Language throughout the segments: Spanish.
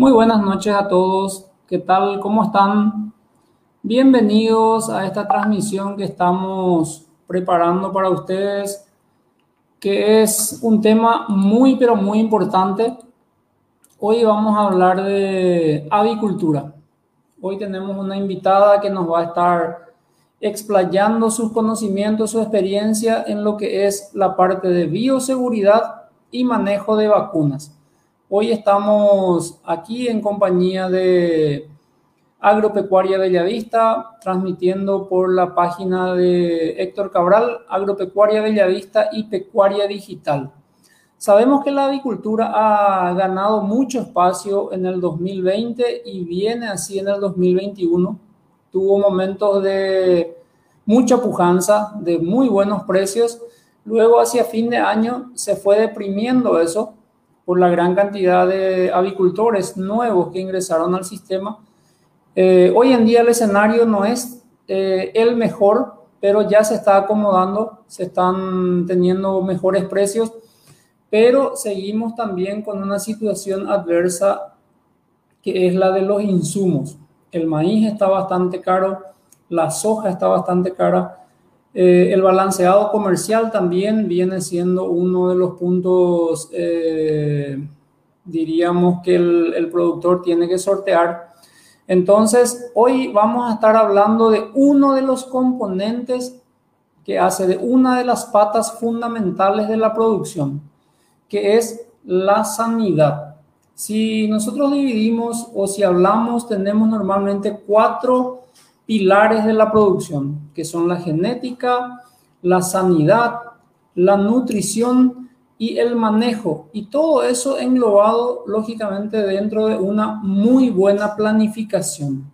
Muy buenas noches a todos. ¿Qué tal? ¿Cómo están? Bienvenidos a esta transmisión que estamos preparando para ustedes, que es un tema muy, pero muy importante. Hoy vamos a hablar de avicultura. Hoy tenemos una invitada que nos va a estar explayando sus conocimientos, su experiencia en lo que es la parte de bioseguridad y manejo de vacunas. Hoy estamos aquí en compañía de Agropecuaria Bellavista, transmitiendo por la página de Héctor Cabral, Agropecuaria Bellavista y Pecuaria Digital. Sabemos que la avicultura ha ganado mucho espacio en el 2020 y viene así en el 2021. Tuvo momentos de mucha pujanza, de muy buenos precios. Luego, hacia fin de año, se fue deprimiendo eso por la gran cantidad de avicultores nuevos que ingresaron al sistema. Eh, hoy en día el escenario no es eh, el mejor, pero ya se está acomodando, se están teniendo mejores precios, pero seguimos también con una situación adversa que es la de los insumos. El maíz está bastante caro, la soja está bastante cara, eh, el balanceado comercial también viene siendo uno de los puntos, eh, diríamos, que el, el, productor tiene que sortear. Entonces, hoy vamos a estar hablando de uno de los componentes que hace de una de las patas fundamentales de la producción, que es la sanidad. Si nosotros dividimos o si hablamos, tenemos normalmente cuatro pilares de la producción, que son la genética, la sanidad, la nutrición y el manejo. Y todo eso englobado, lógicamente, dentro de una muy buena planificación.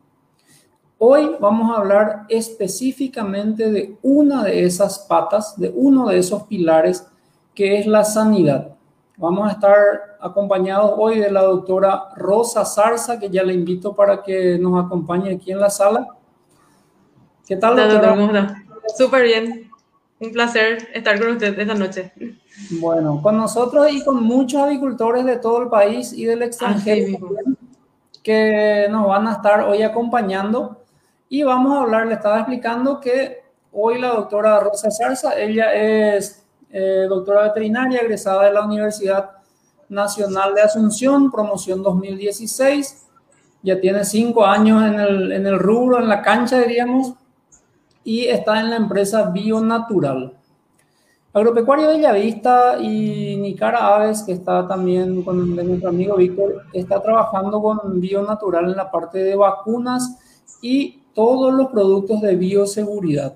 Hoy vamos a hablar específicamente de una de esas patas, de uno de esos pilares, que es la sanidad. Vamos a estar acompañados hoy de la doctora Rosa Zarza, que ya le invito para que nos acompañe aquí en la sala. ¿Qué tal, doctora? ¿Cómo está? Súper bien. Un placer estar con usted esta noche. Bueno, con nosotros y con muchos agricultores de todo el país y del extranjero que nos van a estar hoy acompañando. Y vamos a hablar, le estaba explicando que hoy la doctora Rosa Zarza, ella es eh, doctora veterinaria egresada de la Universidad Nacional de Asunción, promoción 2016. Ya tiene cinco años en el, en el rubro, en la cancha, diríamos, y está en la empresa Bionatural. Agropecuario Bellavista y Nicara Aves, que está también con nuestro amigo Víctor, está trabajando con Bionatural en la parte de vacunas y todos los productos de bioseguridad.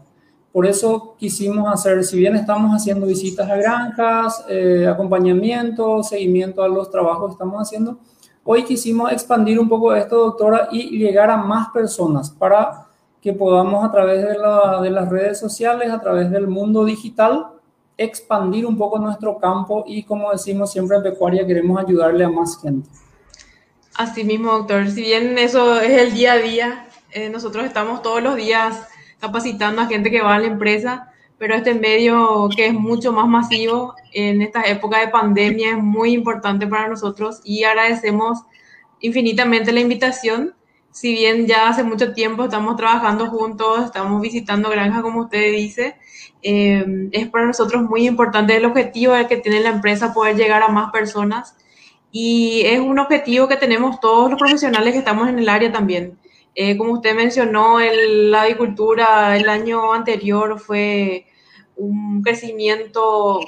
Por eso quisimos hacer, si bien estamos haciendo visitas a granjas, eh, acompañamiento, seguimiento a los trabajos que estamos haciendo, hoy quisimos expandir un poco esto, doctora, y llegar a más personas para que podamos a través de, las redes sociales, a través del mundo digital, expandir un poco nuestro campo y como decimos siempre en Pecuaria, queremos ayudarle a más gente. Así mismo, doctor. Si bien eso es el día a día, eh, nosotros estamos todos los días capacitando a gente que va a la empresa, pero este medio que es mucho más masivo en esta época de pandemia es muy importante para nosotros y agradecemos infinitamente la invitación si bien ya hace mucho tiempo estamos trabajando juntos, estamos visitando granjas, como usted dice, eh, es para nosotros muy importante el objetivo que tiene la empresa poder llegar a más personas y es un objetivo que tenemos todos los profesionales que estamos en el área también. Eh, como usted mencionó, la agricultura el año anterior fue un crecimiento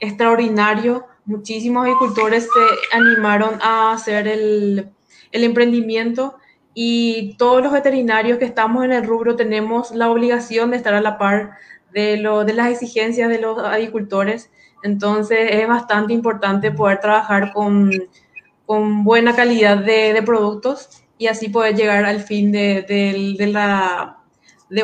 extraordinario. Muchísimos agricultores se animaron a hacer el, el emprendimiento y todos los veterinarios que estamos en el rubro tenemos la obligación de estar a la par de, lo, de las exigencias de los agricultores. Entonces es bastante importante poder trabajar con, con buena calidad de, de, productos y así poder llegar al fin de, de, la,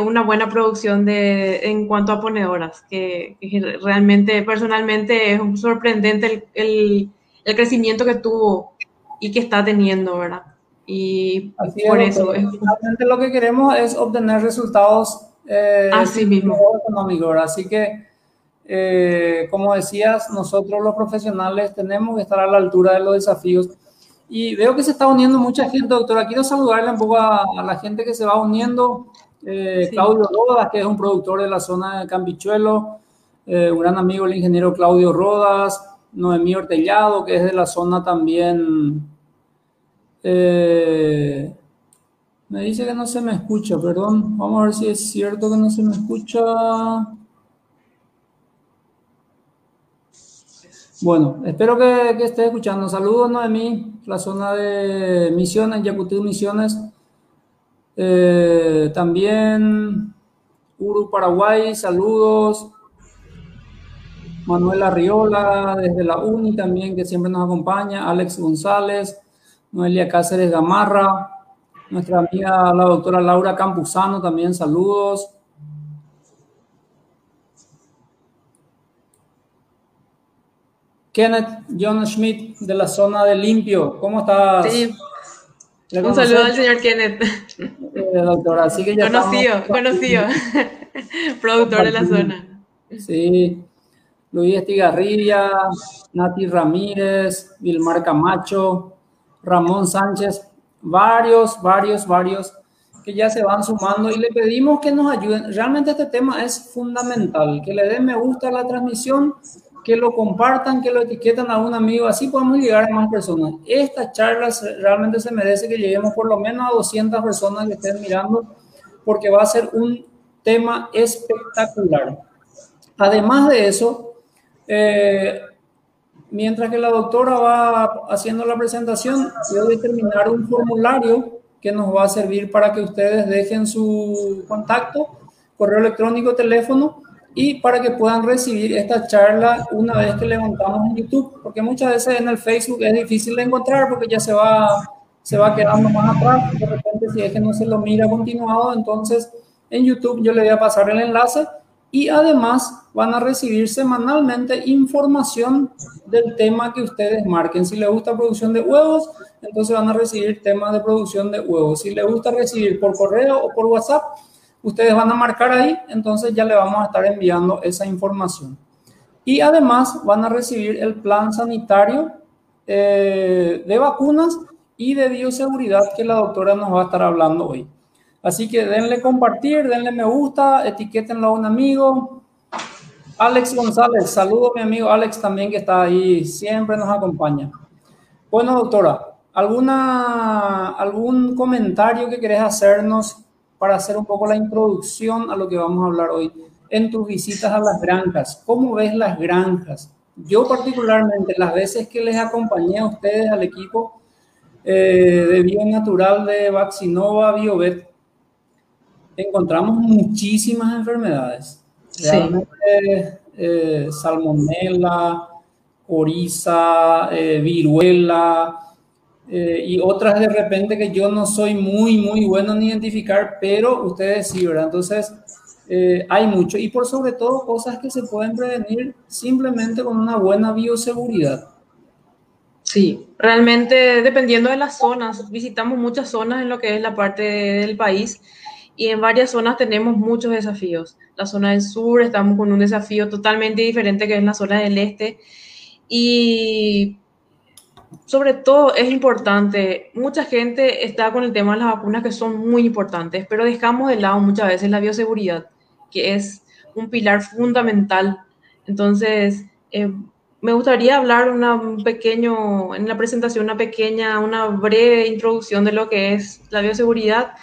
una buena producción en cuanto a ponedoras, que, que realmente personalmente es sorprendente el, el, el crecimiento que tuvo y que está teniendo, ¿verdad? Y por eso. Finalmente lo que queremos es obtener resultados eh, Así mismo. económicos. Así que, eh, como decías, nosotros los profesionales tenemos que estar a la altura de los desafíos. Y veo que se está uniendo mucha gente, doctora. Quiero saludarle un poco a, la gente que se va uniendo. Eh, Claudio Rodas, que es un productor de la zona de Campichuelo, eh, un gran amigo, el ingeniero Claudio Rodas, Noemí Ortellado, que es de la zona también. Eh, me dice que no se me escucha, perdón. Vamos a ver si es cierto que no se me escucha. Bueno, espero que, que esté escuchando. Saludos, Noemí, la zona de Misiones, Yacutil Misiones. Eh, también Uru Paraguay, saludos. Manuela Riola, desde la UNI también, que siempre nos acompaña. Alex González, Noelia Cáceres Gamarra, nuestra amiga la doctora Laura Campuzano, también saludos. Kenneth John Schmidt, de la zona de Limpio, ¿cómo estás? Sí. Un saludo al señor Kenneth. Eh, doctora, así que ya Conocido, conocido. Productor de la zona. Sí. Luis Estigarrilla, Nati Ramírez, Vilmar Camacho, Ramón Sánchez, varios, varios, varios que ya se van sumando y le pedimos que nos ayuden. Realmente este tema es fundamental, que le den me gusta a la transmisión, que lo compartan, que lo etiqueten a un amigo, así podemos llegar a más personas. Esta charla realmente se merece que lleguemos por lo menos a 200 personas que estén mirando, porque va a ser un tema espectacular. Además de eso, eh, mientras que la doctora va haciendo la presentación, yo voy a terminar un formulario que nos va a servir para que ustedes dejen su contacto, correo electrónico, teléfono y para que puedan recibir esta charla una vez que levantamos en YouTube, porque muchas veces en el Facebook es difícil de encontrar porque ya se va, se va quedando más atrás, de repente si es que no se lo mira continuado, entonces en YouTube yo le voy a pasar el enlace y además van a recibir semanalmente información del tema que ustedes marquen. Si les gusta producción de huevos, entonces van a recibir temas de producción de huevos. Si les gusta recibir por correo o por WhatsApp, ustedes van a marcar ahí, entonces ya le vamos a estar enviando esa información. Y además van a recibir el plan sanitario eh, de vacunas y de bioseguridad que la doctora nos va a estar hablando hoy. Así que denle compartir, denle me gusta, etiquétenlo a un amigo. Alex González, saludo a mi amigo Alex también que está ahí, siempre nos acompaña. Bueno, doctora, ¿alguna, ¿algún comentario que querés hacernos para hacer un poco la introducción a lo que vamos a hablar hoy? En tus visitas a las granjas, ¿cómo ves las granjas? Yo particularmente, las veces que les acompañé a ustedes, al equipo eh, de Bio Natural de Vaccinova BioVet, encontramos muchísimas enfermedades. Realmente, eh, salmonella, coriza, eh, viruela eh, y otras de repente que yo no soy muy, muy bueno en identificar, pero ustedes sí, ¿verdad? Entonces, hay mucho. Y por sobre todo, cosas que se pueden prevenir simplemente con una buena bioseguridad. Sí, realmente dependiendo de las zonas, visitamos muchas zonas en lo que es la parte del país y en varias zonas tenemos muchos desafíos. La zona del sur estamos con un desafío totalmente diferente que es la zona del este y sobre todo es importante, mucha gente está con el tema de las vacunas que son muy importantes, pero dejamos de lado muchas veces la bioseguridad, que es un pilar fundamental. Entonces, eh, me gustaría hablar una, un pequeño, en la presentación, una pequeña, una breve introducción de lo que es la bioseguridad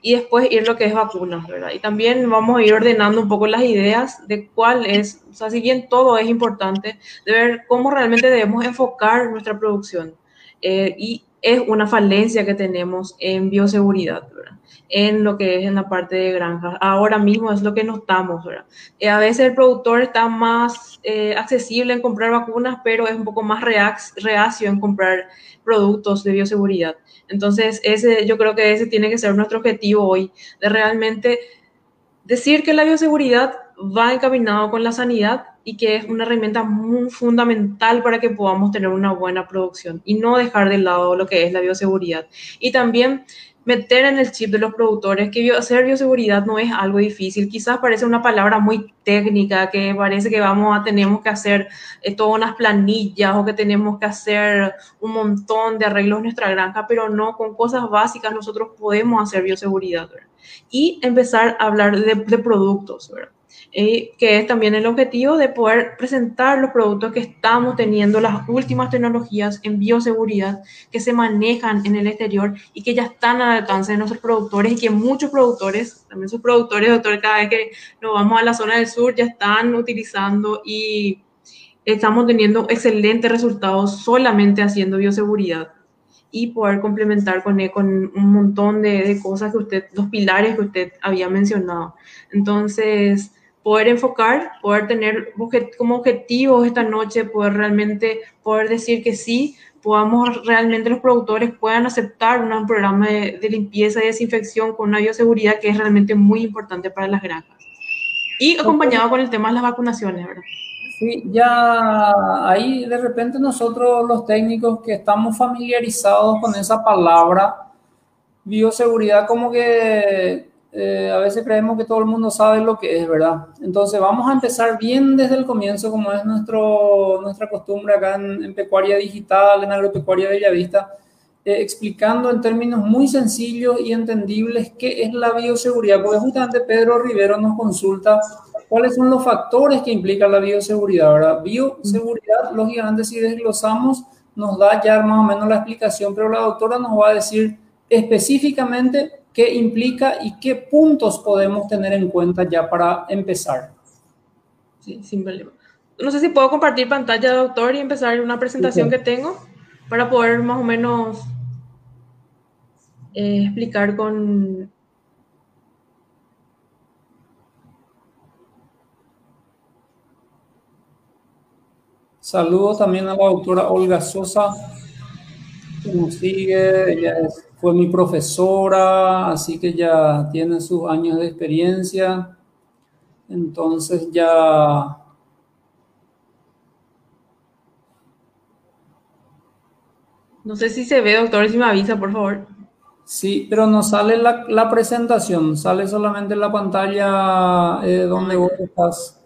y después ir lo que es vacunas, ¿verdad? Y también vamos a ir ordenando un poco las ideas de cuál es, o sea, si bien todo es importante, de ver cómo realmente debemos enfocar nuestra producción. Eh, y es una falencia que tenemos en bioseguridad, ¿verdad? En lo que es en la parte de granjas. Ahora mismo es lo que notamos, ¿verdad? Eh, a veces el productor está más eh, accesible en comprar vacunas, pero es un poco más reacio en comprar productos de bioseguridad. Entonces, ese, yo creo que ese tiene que ser nuestro objetivo hoy, de realmente decir que la bioseguridad va encaminado con la sanidad y que es una herramienta muy fundamental para que podamos tener una buena producción y no dejar de lado lo que es la bioseguridad. Y también meter en el chip de los productores que hacer bioseguridad no es algo difícil. Quizás parece una palabra muy técnica, que parece que vamos a, tenemos que hacer eh, todas unas planillas o que tenemos que hacer un montón de arreglos en nuestra granja, pero no, con cosas básicas nosotros podemos hacer bioseguridad. Y empezar a hablar de, de productos, ¿verdad? Que es también el objetivo de poder presentar los productos que estamos teniendo, las últimas tecnologías en bioseguridad que se manejan en el exterior y que ya están al alcance de nuestros productores y que muchos productores, también sus productores, doctor, cada vez que nos vamos a la zona del sur ya están utilizando y estamos teniendo excelentes resultados solamente haciendo bioseguridad y poder complementar con, con un montón de, de, cosas que usted, los pilares que usted había mencionado. Entonces, poder enfocar, poder tener como objetivo esta noche, poder realmente poder decir que sí, podamos realmente los productores puedan aceptar un programa de, limpieza y desinfección con una bioseguridad que es realmente muy importante para las granjas. Y acompañado con el tema de las vacunaciones, ¿verdad? Sí, ya ahí de repente nosotros los técnicos que estamos familiarizados con esa palabra, bioseguridad, como que eh, a veces creemos que todo el mundo sabe lo que es, ¿verdad? Entonces vamos a empezar bien desde el comienzo, como es nuestro, nuestra costumbre acá en, Pecuaria Digital, en Agropecuaria Bellavista, eh, explicando en términos muy sencillos y entendibles qué es la bioseguridad, porque justamente Pedro Rivero nos consulta cuáles son los factores que implican la bioseguridad, ¿verdad? Bioseguridad, lógicamente, si desglosamos, nos da ya más o menos la explicación, pero la doctora nos va a decir específicamente qué implica y qué puntos podemos tener en cuenta ya para empezar. Sí, sin problema. No sé si puedo compartir pantalla, doctor, y empezar una presentación que tengo para poder más o menos eh, explicar con... Saludos también a la doctora Olga Sosa, que nos sigue, ella es fue mi profesora, así que ya tiene sus años de experiencia. Entonces ya... No sé si se ve, doctor, si me avisa, por favor. Sí, pero no sale la, presentación, sale solamente la pantalla eh, donde vos estás.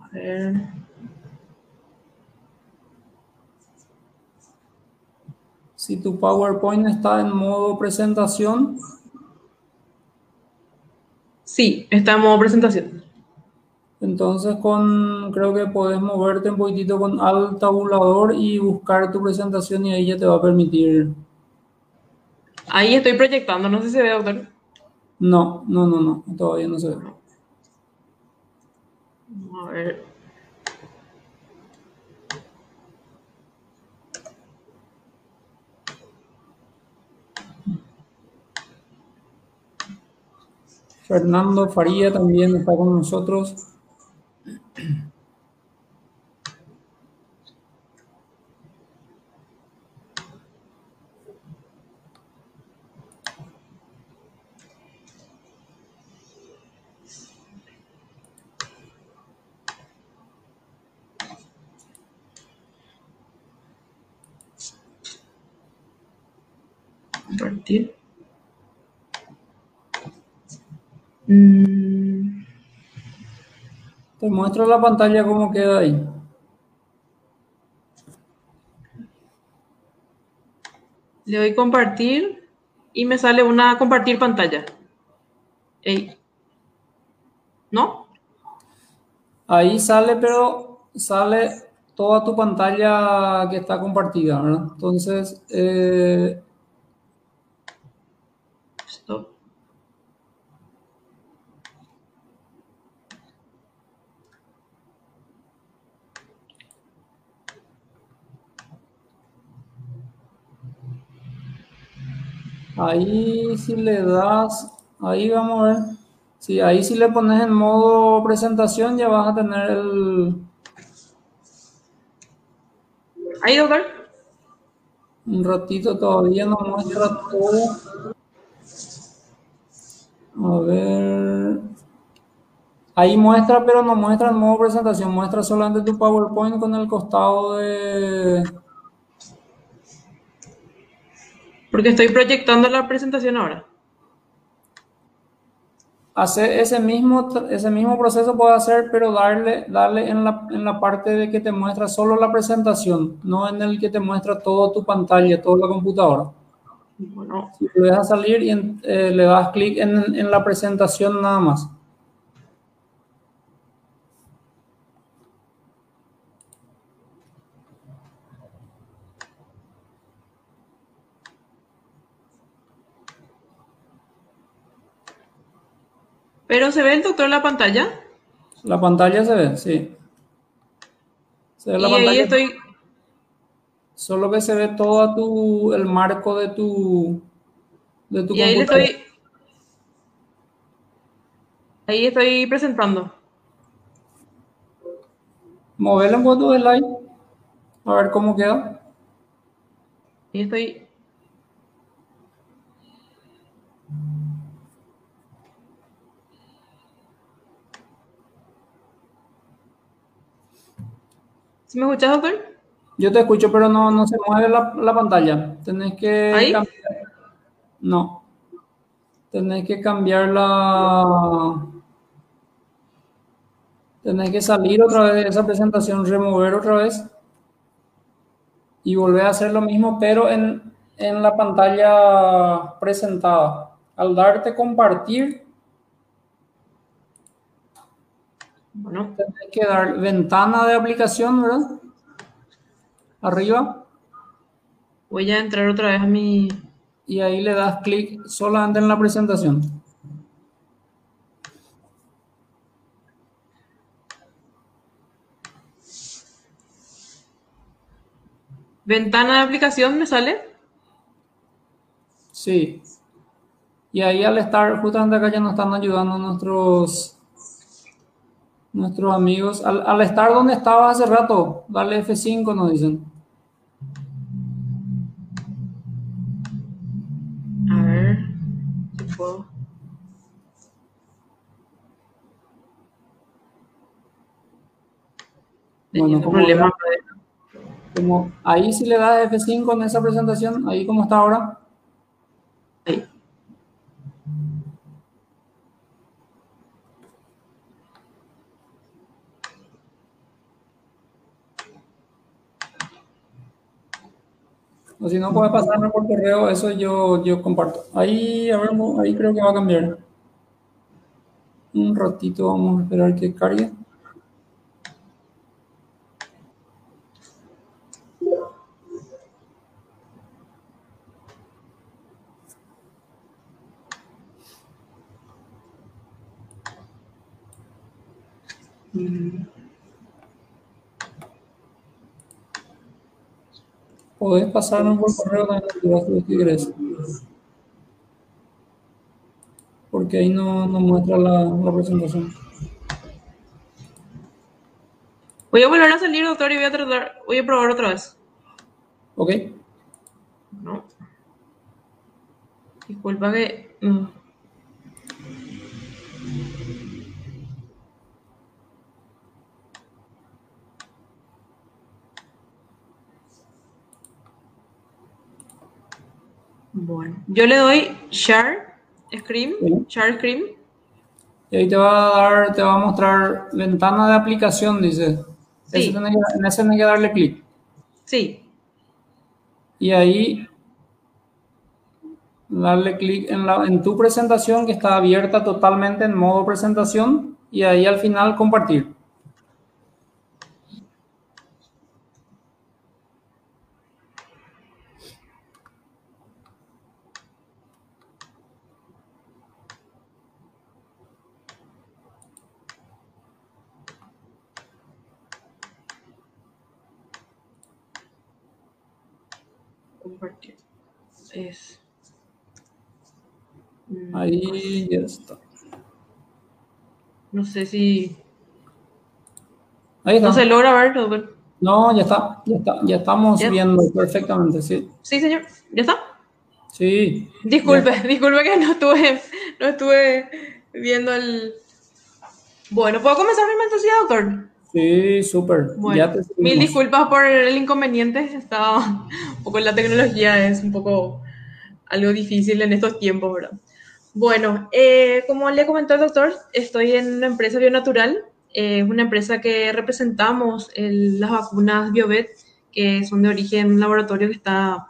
A ver. Si tu PowerPoint está en modo presentación. Sí, está en modo presentación. Entonces con, creo que puedes moverte un poquitito con al tabulador y buscar tu presentación y ahí ya te va a permitir. Ahí estoy proyectando, no sé si se ve, doctor. No, no, no, no, todavía no se ve. A ver. Fernando Faría también está con nosotros. Mm. Te muestro la pantalla cómo queda ahí. Le doy compartir y me sale una compartir pantalla. ¿No? Ahí sale, pero sale toda tu pantalla que está compartida, ¿verdad? Entonces, eh, Ahí si le das, ahí vamos a ver. Sí, ahí si le pones en modo presentación ya vas a tener el... Ahí, doctor. Un ratito todavía no muestra todo. A ver. Ahí muestra, pero no muestra en modo presentación. Muestra solamente tu PowerPoint con el costado de Porque estoy proyectando la presentación ahora. Hacer ese mismo, ese mismo proceso puede hacer, pero darle, darle en, la, en la parte de que te muestra solo la presentación, no en el que te muestra toda tu pantalla, toda la computadora. Bueno. Si lo dejas salir y eh, le das clic en, en la presentación nada más. ¿Pero se ve el doctor en la pantalla? La pantalla se ve, sí. Se ve la y pantalla. ahí estoy... Solo que se ve todo tu, el marco de tu, de tu y ahí estoy... Ahí estoy presentando. Moverlo en cuanto slide. A ver cómo queda. Ahí estoy ¿Me escuchas, doctor? Yo te escucho, pero no, no se mueve la, la pantalla. Tenés que ¿Ahí? cambiar. No. Tenés que cambiar la. Tenés que salir otra vez de esa presentación, remover otra vez y volver a hacer lo mismo, pero en, en la pantalla presentada. Al darte compartir, Bueno, tendré que dar ventana de aplicación, ¿verdad? Arriba. Voy a entrar otra vez a mi... Y ahí le das clic solamente en la presentación. ¿Ventana de aplicación me sale? Sí. Y ahí al estar, justamente acá ya nos están ayudando nuestros nuestros amigos. Al, estar donde estaba hace rato, dale F5, nos dicen. A ver, si puedo. Bueno, como, problema. como ahí si le das F5 en esa presentación, ahí como está ahora. O si no, puede pasarme por correo, eso yo, yo comparto. Ahí, a ver, ahí creo que va a cambiar. Un ratito, vamos a esperar que cargue. Podés pasarnos por correo también si querés. Porque ahí no, no muestra la, la, presentación. Voy a volver a salir, doctor, y voy a tratar, voy a probar otra vez. Ok. No. Disculpa que. No. Bueno, yo le doy share screen, share screen. Y ahí te va a dar, te va a mostrar ventana de aplicación, dice. Sí. en ese hay que darle clic. Sí. Y ahí darle clic en, en tu presentación que está abierta totalmente en modo presentación y ahí al final compartir. es... Mm, Ahí ya está. No sé si... Ahí está. No se logra ver No, ya está, ya está, ya estamos viendo perfectamente, sí. Sí, señor, ¿ya está? Sí. Disculpe, disculpe que no estuve, no estuve viendo el... Bueno, ¿puedo comenzar mi mensaje, doctor? Sí, súper. Bueno, mil disculpas por el inconveniente. Estaba un poco la tecnología, es un poco algo difícil en estos tiempos, ¿verdad? Bueno, eh, como le comentó el doctor, estoy en una empresa bionatural, es una empresa que representamos las vacunas BioVet, que son de origen laboratorio que está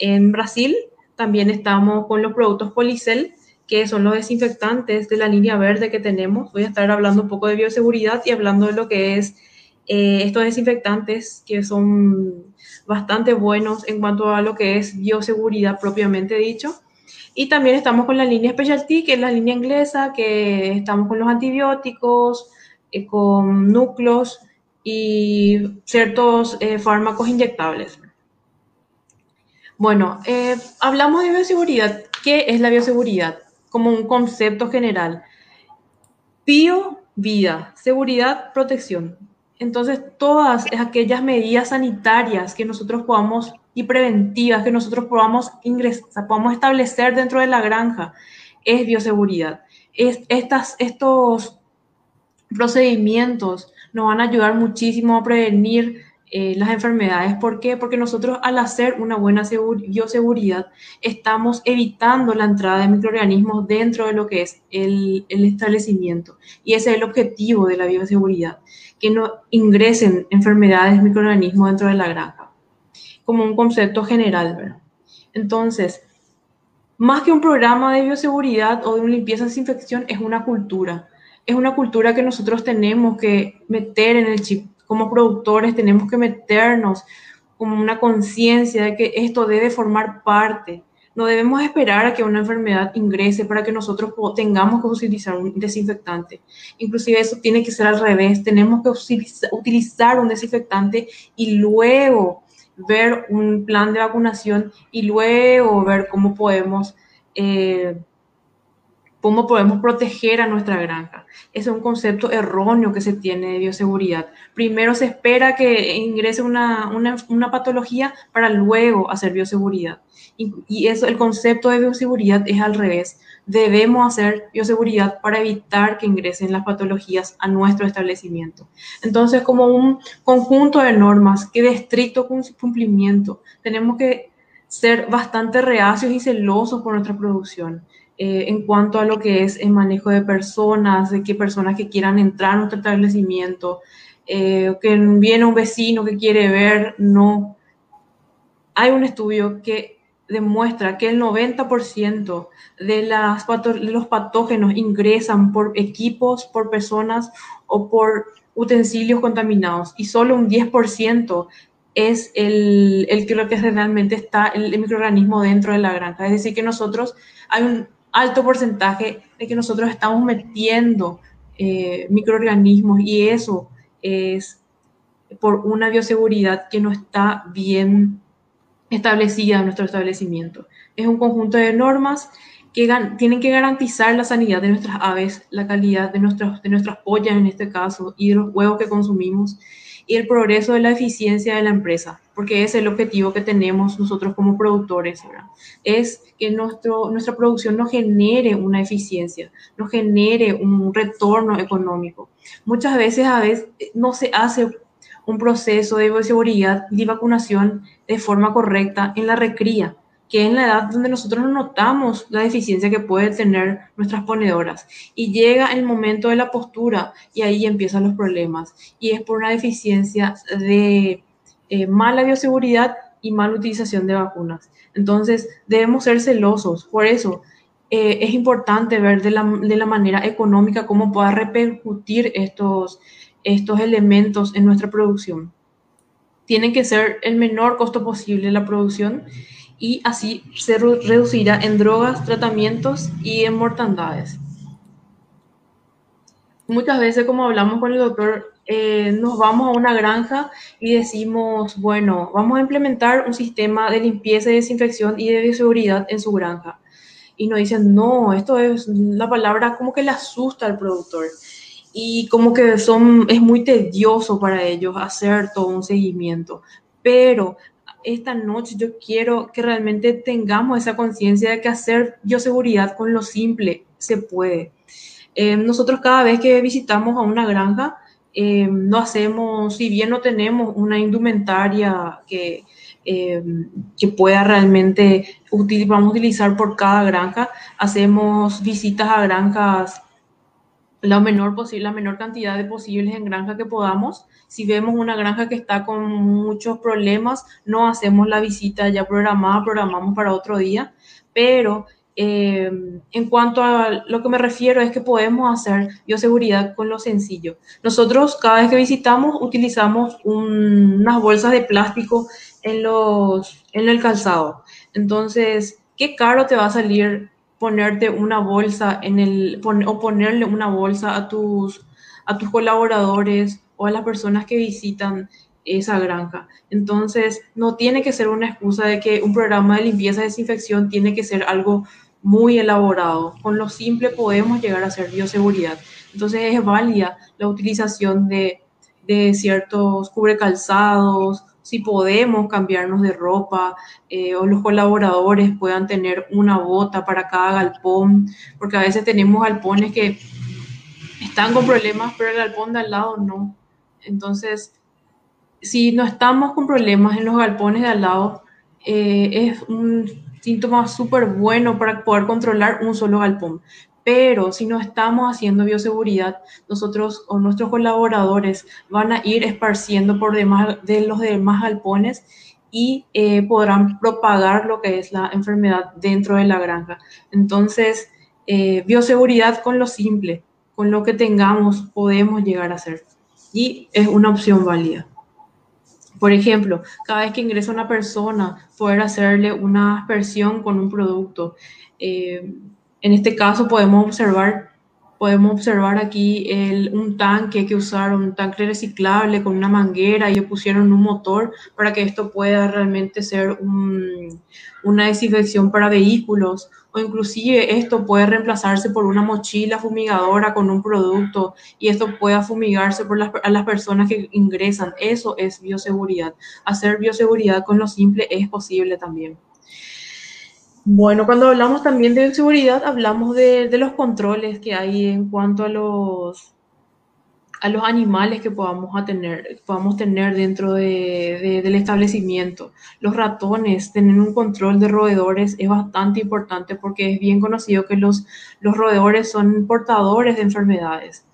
en Brasil. También estamos con los productos Policel, que son los desinfectantes de la línea verde que tenemos. Voy a estar hablando un poco de bioseguridad y hablando de lo que es eh, estos desinfectantes que son bastante buenos en cuanto a lo que es bioseguridad propiamente dicho. Y también estamos con la línea Specialty, que es la línea inglesa, que estamos con los antibióticos, eh, con núcleos y ciertos eh, fármacos inyectables. Bueno, eh, hablamos de bioseguridad. ¿Qué es la bioseguridad? Como un concepto general. Bio, vida, seguridad, protección. Entonces, todas aquellas medidas sanitarias que nosotros podamos y preventivas que nosotros podamos establecer dentro de la granja es bioseguridad. Es, estas, estos procedimientos nos van a ayudar muchísimo a prevenir eh, las enfermedades. ¿Por qué? Porque nosotros al hacer una buena bioseguridad estamos evitando la entrada de microorganismos dentro de lo que es el, el establecimiento. Y ese es el objetivo de la bioseguridad que no ingresen enfermedades, microorganismos dentro de la granja, como un concepto general, ¿verdad? Entonces, más que un programa de bioseguridad o de una limpieza desinfección, es una cultura. Es una cultura que nosotros tenemos que meter en el chip. Como productores tenemos que meternos como una conciencia de que esto debe formar parte no debemos esperar a que una enfermedad ingrese para que nosotros tengamos que utilizar un desinfectante. Inclusive eso tiene que ser al revés. Tenemos que utilizar un desinfectante y luego ver un plan de vacunación y luego ver cómo podemos, eh, cómo podemos proteger a nuestra granja. Es un concepto erróneo que se tiene de bioseguridad. Primero se espera que ingrese una, una, una patología para luego hacer bioseguridad. Y, eso, el concepto de bioseguridad es al revés. Debemos hacer bioseguridad para evitar que ingresen las patologías a nuestro establecimiento. Entonces, como un conjunto de normas que de estricto cumplimiento, tenemos que ser bastante reacios y celosos por nuestra producción. Eh, en cuanto a lo que es el manejo de personas, de qué personas que quieran entrar a nuestro establecimiento, eh, que viene un vecino que quiere ver, no. Hay un estudio que demuestra que el 90% de, los patógenos ingresan por equipos, por personas o por utensilios contaminados y solo un 10% es el, el que, que realmente está el, microorganismo dentro de la granja. Es decir, que nosotros hay un alto porcentaje de que nosotros estamos metiendo eh, microorganismos y eso es por una bioseguridad que no está bien establecida en nuestro establecimiento. Es un conjunto de normas que tienen que garantizar la sanidad de nuestras aves, la calidad de, nuestros, de nuestras pollas en este caso y de los huevos que consumimos y el progreso de la eficiencia de la empresa, porque es el objetivo que tenemos nosotros como productores, es que nuestro, nuestra producción nos genere una eficiencia, nos genere un retorno económico. Muchas veces a veces no se hace un proceso de bioseguridad y vacunación de forma correcta en la recría, que es la edad donde nosotros notamos la deficiencia que pueden tener nuestras ponedoras. Y llega el momento de la postura y ahí empiezan los problemas. Y es por una deficiencia de eh, mala bioseguridad y mala utilización de vacunas. Entonces, debemos ser celosos. Por eso, eh, es importante ver de la, de la manera económica cómo pueda repercutir estos estos elementos en nuestra producción. Tienen que ser el menor costo posible la producción y así se reducirá en drogas, tratamientos y en mortandades. Muchas veces, como hablamos con el doctor, eh, nos vamos a una granja y decimos, bueno, vamos a implementar un sistema de limpieza y desinfección y de bioseguridad en su granja. Y nos dicen, no, esto es la palabra como que le asusta al productor y como que son, es muy tedioso para ellos hacer todo un seguimiento. Pero esta noche yo quiero que realmente tengamos esa conciencia de que hacer bioseguridad con lo simple se puede. Eh, nosotros cada vez que visitamos a una granja, eh, no hacemos, si bien no tenemos una indumentaria que que pueda realmente vamos a utilizar por cada granja. Hacemos visitas a granjas la menor, posible, la menor cantidad de posibles en granja que podamos. Si vemos una granja que está con muchos problemas, no hacemos la visita ya programada, programamos para otro día. Pero eh, en cuanto a lo que me refiero es que podemos hacer bioseguridad con lo sencillo. Nosotros cada vez que visitamos utilizamos unas bolsas de plástico en, los, en el calzado. Entonces, ¿qué caro te va a salir ponerte una bolsa en el, o ponerle una bolsa a tus, a tus colaboradores o a las personas que visitan esa granja. Entonces, no tiene que ser una excusa de que un programa de limpieza y desinfección tiene que ser algo muy elaborado. Con lo simple podemos llegar a hacer bioseguridad. Entonces, es válida la utilización de, de ciertos cubrecalzados si podemos cambiarnos de ropa eh, o los colaboradores puedan tener una bota para cada galpón, porque a veces tenemos galpones que están con problemas, pero el galpón de al lado no. Entonces, si no estamos con problemas en los galpones de al lado, eh, es un síntoma súper bueno para poder controlar un solo galpón. Pero si no estamos haciendo bioseguridad, nosotros o nuestros colaboradores van a ir esparciendo por demás de los demás galpones y eh, podrán propagar lo que es la enfermedad dentro de la granja. Entonces, eh, bioseguridad con lo simple, con lo que tengamos, podemos llegar a hacer. Y es una opción válida. Por ejemplo, cada vez que ingresa una persona, poder hacerle una aspersión con un producto. Eh, en este caso podemos observar, podemos observar aquí el, un tanque que usaron, un tanque reciclable con una manguera y pusieron un motor para que esto pueda realmente ser una desinfección para vehículos o inclusive esto puede reemplazarse por una mochila fumigadora con un producto y esto pueda fumigarse por las, a las personas que ingresan. Eso es bioseguridad. Hacer bioseguridad con lo simple es posible también. Bueno, cuando hablamos también de seguridad, hablamos de, los controles que hay en cuanto a los, a los animales que podamos, tener, podamos tener dentro del establecimiento. Los ratones, tener un control de roedores es bastante importante porque es bien conocido que los, los roedores son portadores de enfermedades.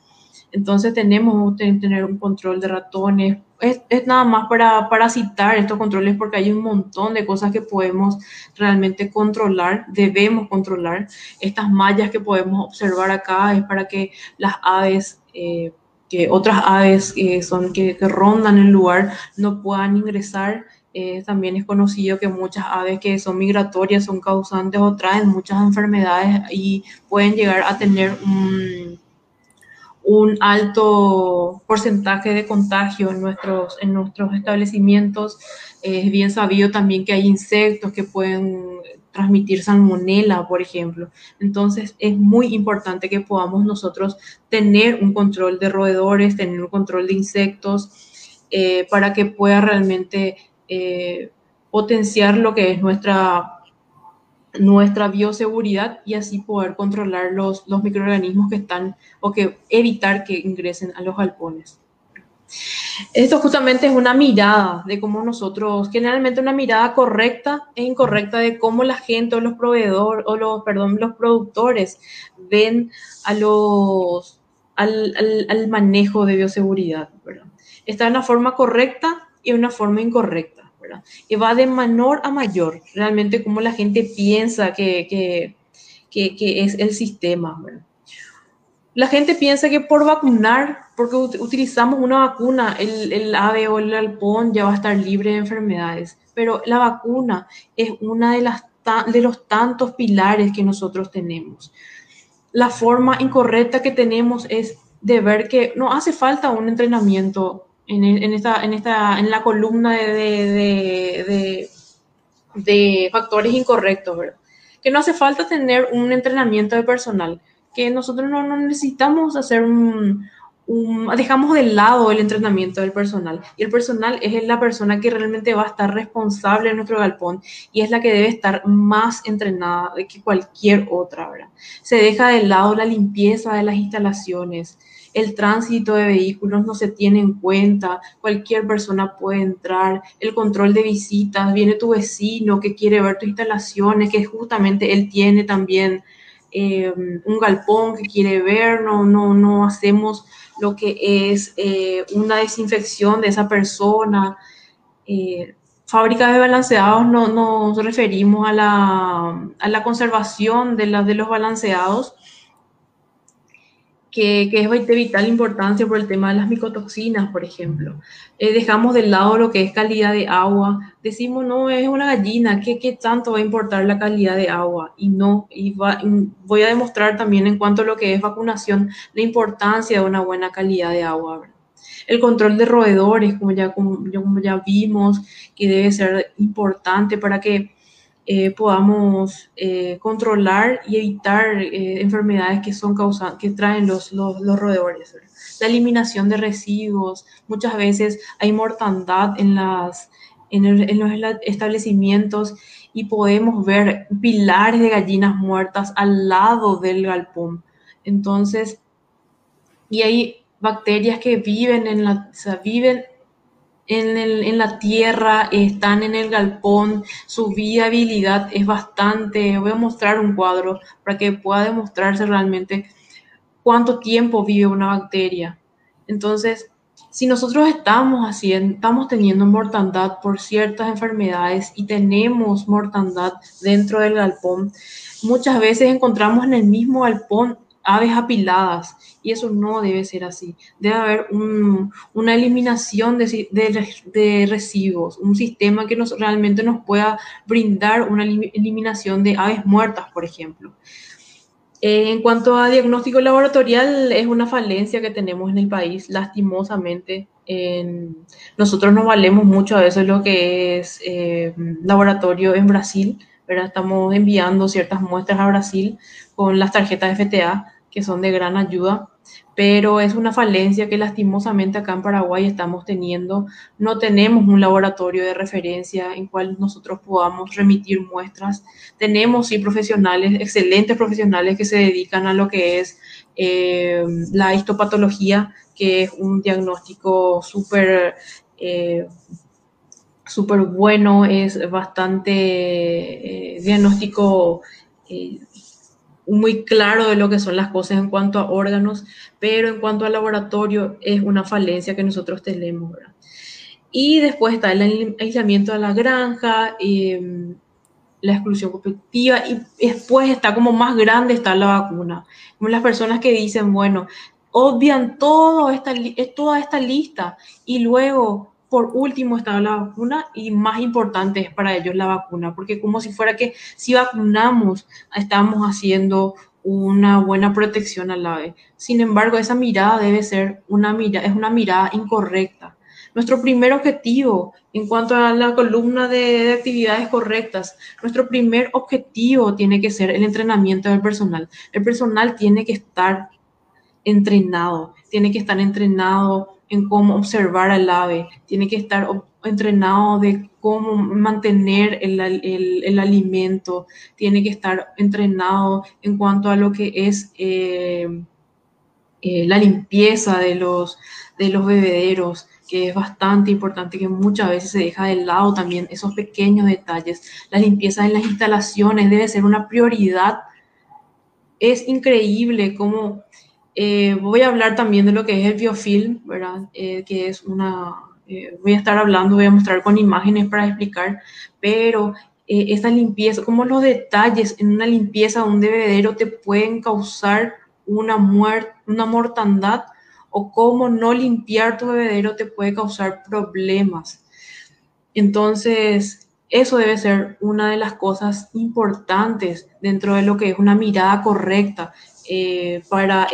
Entonces tenemos que tener un control de ratones. Es, nada más para, para, citar estos controles porque hay un montón de cosas que podemos realmente controlar, debemos controlar. Estas mallas que podemos observar acá es para que las aves, eh, que otras aves que son, que, rondan el lugar no puedan ingresar. Eh, también es conocido que muchas aves que son migratorias son causantes o traen muchas enfermedades y pueden llegar a tener un un alto porcentaje de contagio en nuestros, en nuestros establecimientos. Es bien sabido también que hay insectos que pueden transmitir salmonela, por ejemplo. Entonces, es muy importante que podamos nosotros tener un control de roedores, tener un control de insectos, eh, para que pueda realmente eh, potenciar lo que es nuestra nuestra bioseguridad y así poder controlar los, los microorganismos que están o que evitar que ingresen a los galpones. Esto justamente es una mirada de cómo nosotros, generalmente una mirada correcta e incorrecta de cómo la gente o los proveedores o los, perdón, los productores ven a los, al, al, manejo de bioseguridad. Está en una forma correcta y una forma incorrecta. Y va de menor a mayor, realmente como la gente piensa que, que, que, es el sistema. La gente piensa que por vacunar, porque utilizamos una vacuna, el, el ave o el alpón ya va a estar libre de enfermedades, pero la vacuna es una de, las de los tantos pilares que nosotros tenemos. La forma incorrecta que tenemos es de ver que no hace falta un entrenamiento en, esta, en, esta, en la columna de, de, factores incorrectos, ¿verdad? Que no hace falta tener un entrenamiento de personal, que nosotros no, necesitamos hacer un, dejamos de lado el entrenamiento del personal. Y el personal es la persona que realmente va a estar responsable en nuestro galpón y es la que debe estar más entrenada que cualquier otra. ¿verdad? Se deja de lado la limpieza de las instalaciones. El tránsito de vehículos no se tiene en cuenta, cualquier persona puede entrar, el control de visitas, viene tu vecino que quiere ver tus instalaciones, que justamente él tiene también eh, un galpón que quiere ver, no, no, no hacemos lo que es eh, una desinfección de esa persona. Eh, fábricas de balanceados no, nos referimos a la, a la conservación de, de los balanceados que, es de vital importancia por el tema de las micotoxinas, por ejemplo. Eh, dejamos de lado lo que es calidad de agua. Decimos, no, es una gallina, ¿qué, ¿qué, tanto va a importar la calidad de agua? Y no, y voy a demostrar también en cuanto a lo que es vacunación, la importancia de una buena calidad de agua. El control de roedores, como ya, como ya vimos, que debe ser importante para que eh, podamos eh, controlar y evitar eh, enfermedades que son causa que traen los, los, los roedores. La eliminación de residuos, muchas veces hay mortandad en, las, en, en, los establecimientos y podemos ver pilares de gallinas muertas al lado del galpón. Entonces, y hay bacterias que viven en la, o sea, viven en, el, en, la tierra, están en el galpón, su viabilidad es bastante, voy a mostrar un cuadro para que pueda demostrarse realmente cuánto tiempo vive una bacteria. Entonces, si nosotros estamos haciendo, estamos teniendo mortandad por ciertas enfermedades y tenemos mortandad dentro del galpón, muchas veces encontramos en el mismo galpón aves apiladas y eso no debe ser así. Debe haber una eliminación de, de, residuos, un sistema que nos, realmente nos pueda brindar una eliminación de aves muertas, por ejemplo. Eh, en cuanto a diagnóstico laboratorial, es una falencia que tenemos en el país, lastimosamente. nosotros nos valemos mucho a veces lo que es eh, laboratorio en Brasil, pero estamos enviando ciertas muestras a Brasil con las tarjetas FTA que son de gran ayuda, pero es una falencia que lastimosamente acá en Paraguay estamos teniendo. No tenemos un laboratorio de referencia en cual nosotros podamos remitir muestras. Tenemos sí profesionales, excelentes profesionales que se dedican a lo que es eh, la histopatología, que es un diagnóstico súper... Eh, bueno, es bastante eh, diagnóstico muy claro de lo que son las cosas en cuanto a órganos, pero en cuanto al laboratorio es una falencia que nosotros tenemos. Y después está el aislamiento de la granja, em, la exclusión competitiva y después está como más grande está la vacuna. Como las personas que dicen, bueno, obvian todo esta, toda esta lista y luego por último está la vacuna y más importante es para ellos la vacuna, porque como si fuera que si vacunamos estamos haciendo una buena protección al ave. Sin embargo, esa mirada debe ser una mirada, es una mirada incorrecta. Nuestro primer objetivo en cuanto a la columna de, de, actividades correctas, nuestro primer objetivo tiene que ser el entrenamiento del personal. El personal tiene que estar entrenado, tiene que estar entrenado en cómo observar al ave, tiene que estar entrenado de cómo mantener el, el, alimento, tiene que estar entrenado en cuanto a lo que es eh, eh, la limpieza de los, de los bebederos, que es bastante importante, que muchas veces se deja de lado también esos pequeños detalles. La limpieza en las instalaciones debe ser una prioridad. Es increíble cómo eh, voy a hablar también de lo que es el biofilm, ¿verdad? Eh, que es una, eh, voy a estar hablando, voy a mostrar con imágenes para explicar, pero esta limpieza, como los detalles en una limpieza de un bebedero te pueden causar una muerte, una mortandad, o cómo no limpiar tu bebedero te puede causar problemas. Entonces, eso debe ser una de las cosas importantes dentro de lo que es una mirada correcta eh, para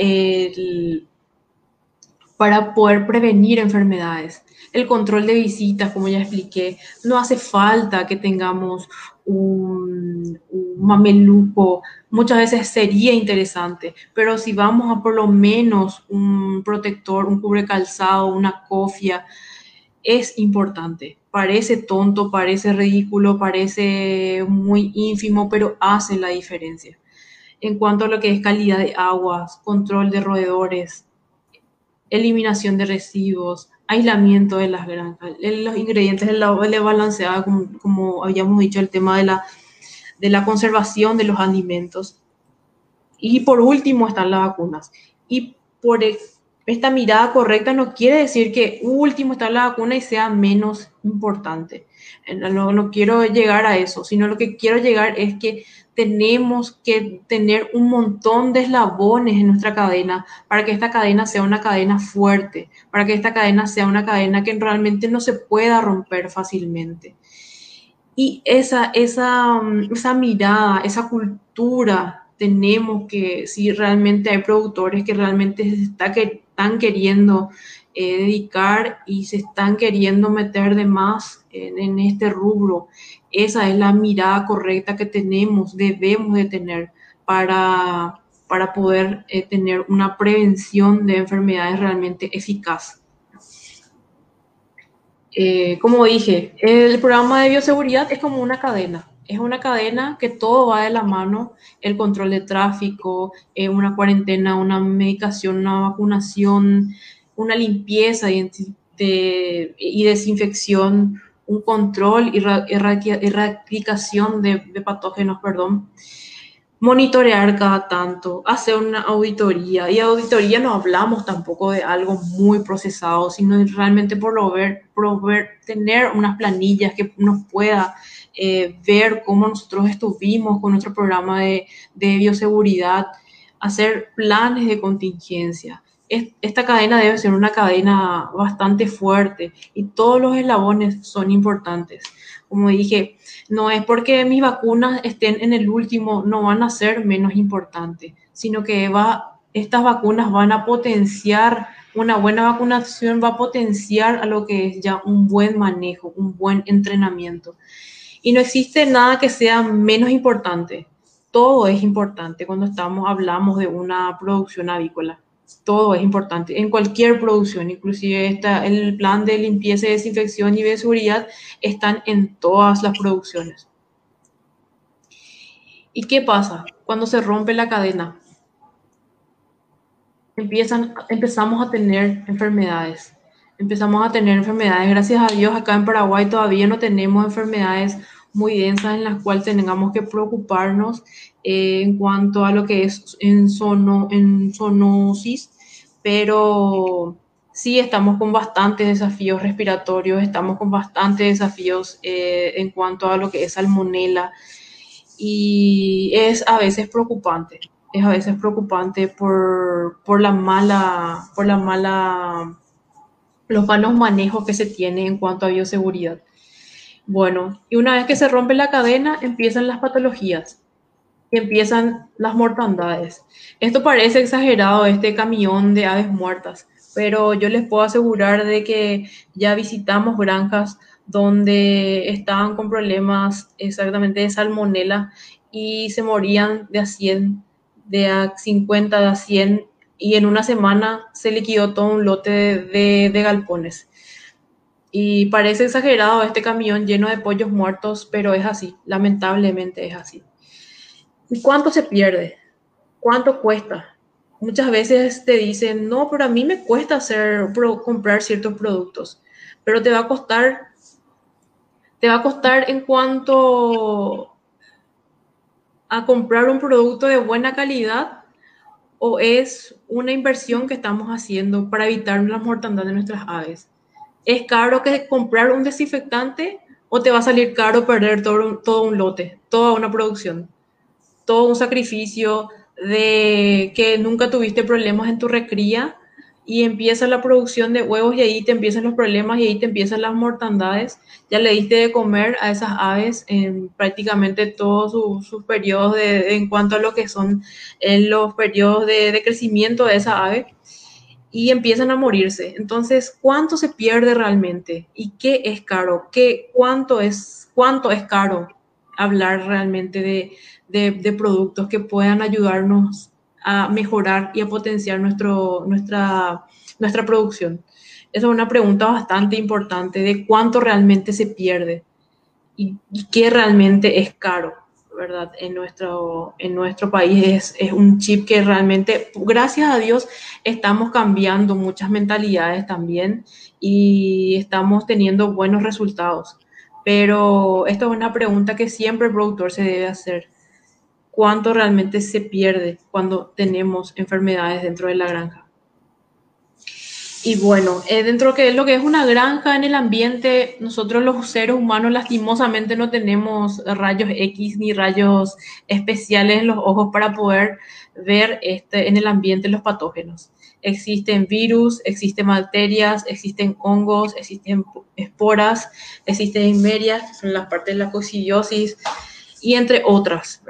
para poder prevenir enfermedades. El control de visitas, como ya expliqué, no hace falta que tengamos un, mameluco, muchas veces sería interesante, pero si vamos a por lo menos un protector, un cubre calzado, una cofia, es importante. Parece tonto, parece ridículo, parece muy ínfimo, pero hace la diferencia. En cuanto a lo que es calidad de aguas, control de roedores, eliminación de residuos, aislamiento de las granjas, los ingredientes de la, balanceada, como, como, habíamos dicho, el tema de la, de la conservación de los alimentos. Y por último están las vacunas. Y por esta mirada correcta no quiere decir que último está la vacuna y sea menos importante. No, no quiero llegar a eso, sino lo que quiero llegar es que tenemos que tener un montón de eslabones en nuestra cadena para que esta cadena sea una cadena fuerte, para que esta cadena sea una cadena que realmente no se pueda romper fácilmente. Y esa, esa, esa mirada, esa cultura, tenemos que, si realmente hay productores que realmente está, que, están queriendo eh, dedicar y se están queriendo meter de más en, este rubro. Esa es la mirada correcta que tenemos, debemos de tener para, para poder eh, tener una prevención de enfermedades realmente eficaz. Eh, como dije, el programa de bioseguridad es como una cadena. Es una cadena que todo va de la mano, el control de tráfico, una cuarentena, una medicación, una vacunación, una limpieza y, desinfección, un control y erradicación de, patógenos, perdón, monitorear cada tanto, hacer una auditoría. Y auditoría no hablamos tampoco de algo muy procesado, sino realmente por por ver tener unas planillas que nos pueda eh, ver cómo nosotros estuvimos con nuestro programa de bioseguridad, hacer planes de contingencia esta cadena debe ser una cadena bastante fuerte y todos los eslabones son importantes. Como dije, no es porque mis vacunas estén en el último, no van a ser menos importantes, sino que estas vacunas van a potenciar, una buena vacunación va a potenciar a lo que es ya un buen manejo, un buen entrenamiento. Y no existe nada que sea menos importante. Todo es importante cuando estamos, hablamos de una producción avícola todo es importante en cualquier producción, inclusive está el plan de limpieza, desinfección y de seguridad están en todas las producciones. ¿Y qué pasa cuando se rompe la cadena? Empiezan, empezamos a tener enfermedades. Empezamos a tener enfermedades. Gracias a Dios, acá en Paraguay todavía no tenemos enfermedades muy densas en las cuales tengamos que preocuparnos eh, en cuanto a lo que es en, sono, en zoonosis, pero sí estamos con bastantes desafíos respiratorios, estamos con bastantes desafíos eh, en cuanto a lo que es salmonela y es a veces preocupante, es a veces preocupante por, por la mala, por la mala, los malos manejos que se tiene en cuanto a bioseguridad. Bueno, y una vez que se rompe la cadena, empiezan las patologías y empiezan las mortandades. Esto parece exagerado, este camión de aves muertas, pero yo les puedo asegurar de que ya visitamos granjas donde estaban con problemas exactamente de salmonela y se morían de a 100, de a 50, de a 100 y en una semana se liquidó todo un lote de, de galpones. Y parece exagerado este camión lleno de pollos muertos, pero es así, lamentablemente es así. ¿Y cuánto se pierde? ¿Cuánto cuesta? Muchas veces te dicen, no, pero a mí me cuesta hacer, comprar ciertos productos, pero te va a costar, te va a costar en cuanto a comprar un producto de buena calidad o es una inversión que estamos haciendo para evitar la mortandad de nuestras aves ¿Es caro que comprar un desinfectante o te va a salir caro perder todo, todo un lote, toda una producción, todo un sacrificio de que nunca tuviste problemas en tu recría y empieza la producción de huevos y ahí te empiezan los problemas y ahí te empiezan las mortandades. Ya le diste de comer a esas aves en prácticamente todos sus, periodos en cuanto a lo que son en los periodos de, de, crecimiento de esa ave y empiezan a morirse. Entonces, ¿cuánto se pierde realmente? ¿Y qué es caro? ¿Qué, cuánto, es, ¿Cuánto es caro hablar realmente de, de, productos que puedan ayudarnos a mejorar y a potenciar nuestro, nuestra, nuestra producción? Esa es una pregunta bastante importante de cuánto realmente se pierde y, y qué realmente es caro. En nuestro, en nuestro país es, un chip que realmente, gracias a Dios, estamos cambiando muchas mentalidades también y estamos teniendo buenos resultados. Pero esta es una pregunta que siempre el productor se debe hacer. ¿Cuánto realmente se pierde cuando tenemos enfermedades dentro de la granja? Y bueno, eh, dentro de lo que es una granja en el ambiente, nosotros los seres humanos lastimosamente no tenemos rayos X ni rayos especiales en los ojos para poder ver este, en el ambiente los patógenos. Existen virus, existen bacterias, existen hongos, existen esporas, existen himerias, son las partes de la cosidiosis y entre otras.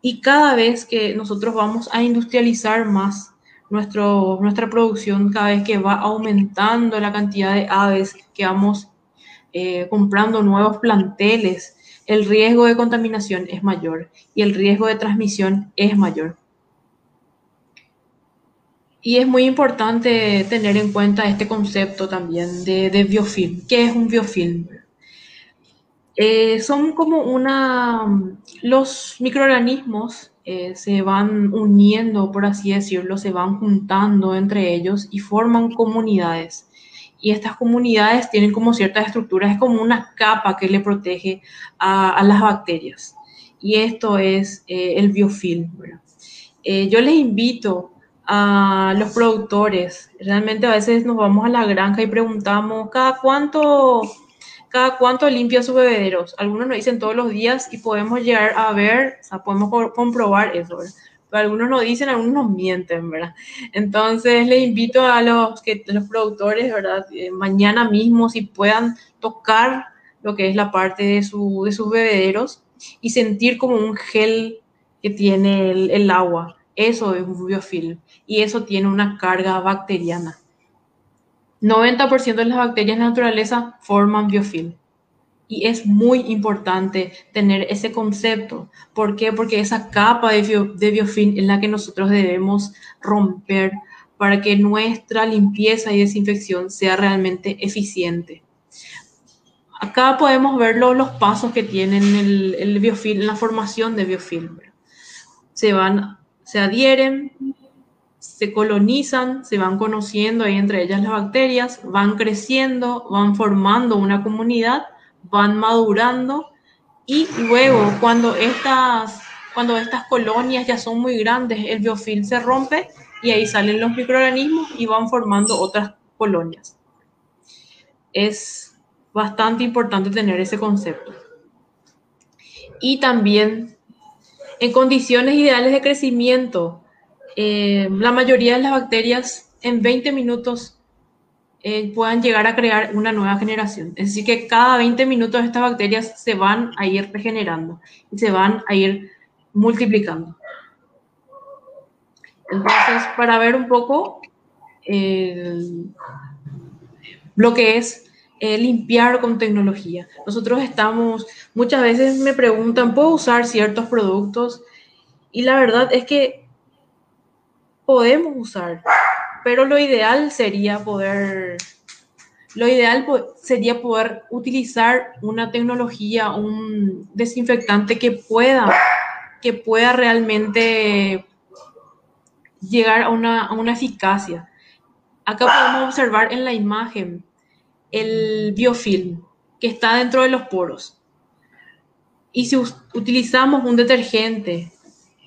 Y cada vez que nosotros vamos a industrializar más nuestro, nuestra producción cada vez que va aumentando la cantidad de aves, que vamos eh, comprando nuevos planteles, el riesgo de contaminación es mayor y el riesgo de transmisión es mayor. Y es muy importante tener en cuenta este concepto también de, de biofilm. ¿Qué es un biofilm? Eh, son como una, los microorganismos eh, se van uniendo, por así decirlo, se van juntando entre ellos y forman comunidades. Y estas comunidades tienen como ciertas estructuras, es como una capa que le protege a, las bacterias. Y esto es eh, el biofilm. Eh, yo les invito a los productores, realmente a veces nos vamos a la granja y preguntamos, ¿cada cuánto cada cuánto limpia sus bebederos. Algunos nos dicen todos los días y podemos llegar a ver, o podemos comprobar eso. Pero algunos nos dicen, algunos nos mienten, ¿verdad? Entonces les invito a los, que, los productores, ¿verdad? Eh, mañana mismo, si puedan tocar lo que es la parte de, su, de sus bebederos y sentir como un gel que tiene el, el agua. Eso es un biofilm y eso tiene una carga bacteriana. 90% de las bacterias de la naturaleza forman biofilm. Y es muy importante tener ese concepto. ¿Por qué? Porque esa capa de, de biofilm es la que nosotros debemos romper para que nuestra limpieza y desinfección sea realmente eficiente. Acá podemos ver los pasos que tienen el, el biofilm, la formación de biofilm. Se van, se adhieren, se colonizan, se van conociendo ahí entre ellas las bacterias, van creciendo, van formando una comunidad, van madurando y luego cuando estas, cuando estas colonias ya son muy grandes, el biofilm se rompe y ahí salen los microorganismos y van formando otras colonias. Es bastante importante tener ese concepto. Y también en condiciones ideales de crecimiento, eh, la mayoría de las bacterias en 20 minutos eh, puedan llegar a crear una nueva generación. Es decir, que cada 20 minutos estas bacterias se van a ir regenerando y se van a ir multiplicando. Entonces, para ver un poco lo que es eh, limpiar con tecnología. Nosotros estamos, muchas veces me preguntan, ¿puedo usar ciertos productos? Y la verdad es que podemos usar, pero lo ideal sería poder, lo ideal sería poder utilizar una tecnología, un desinfectante que pueda, que pueda realmente llegar a una, a una eficacia. Acá podemos observar en la imagen el biofilm que está dentro de los poros. Y si utilizamos un detergente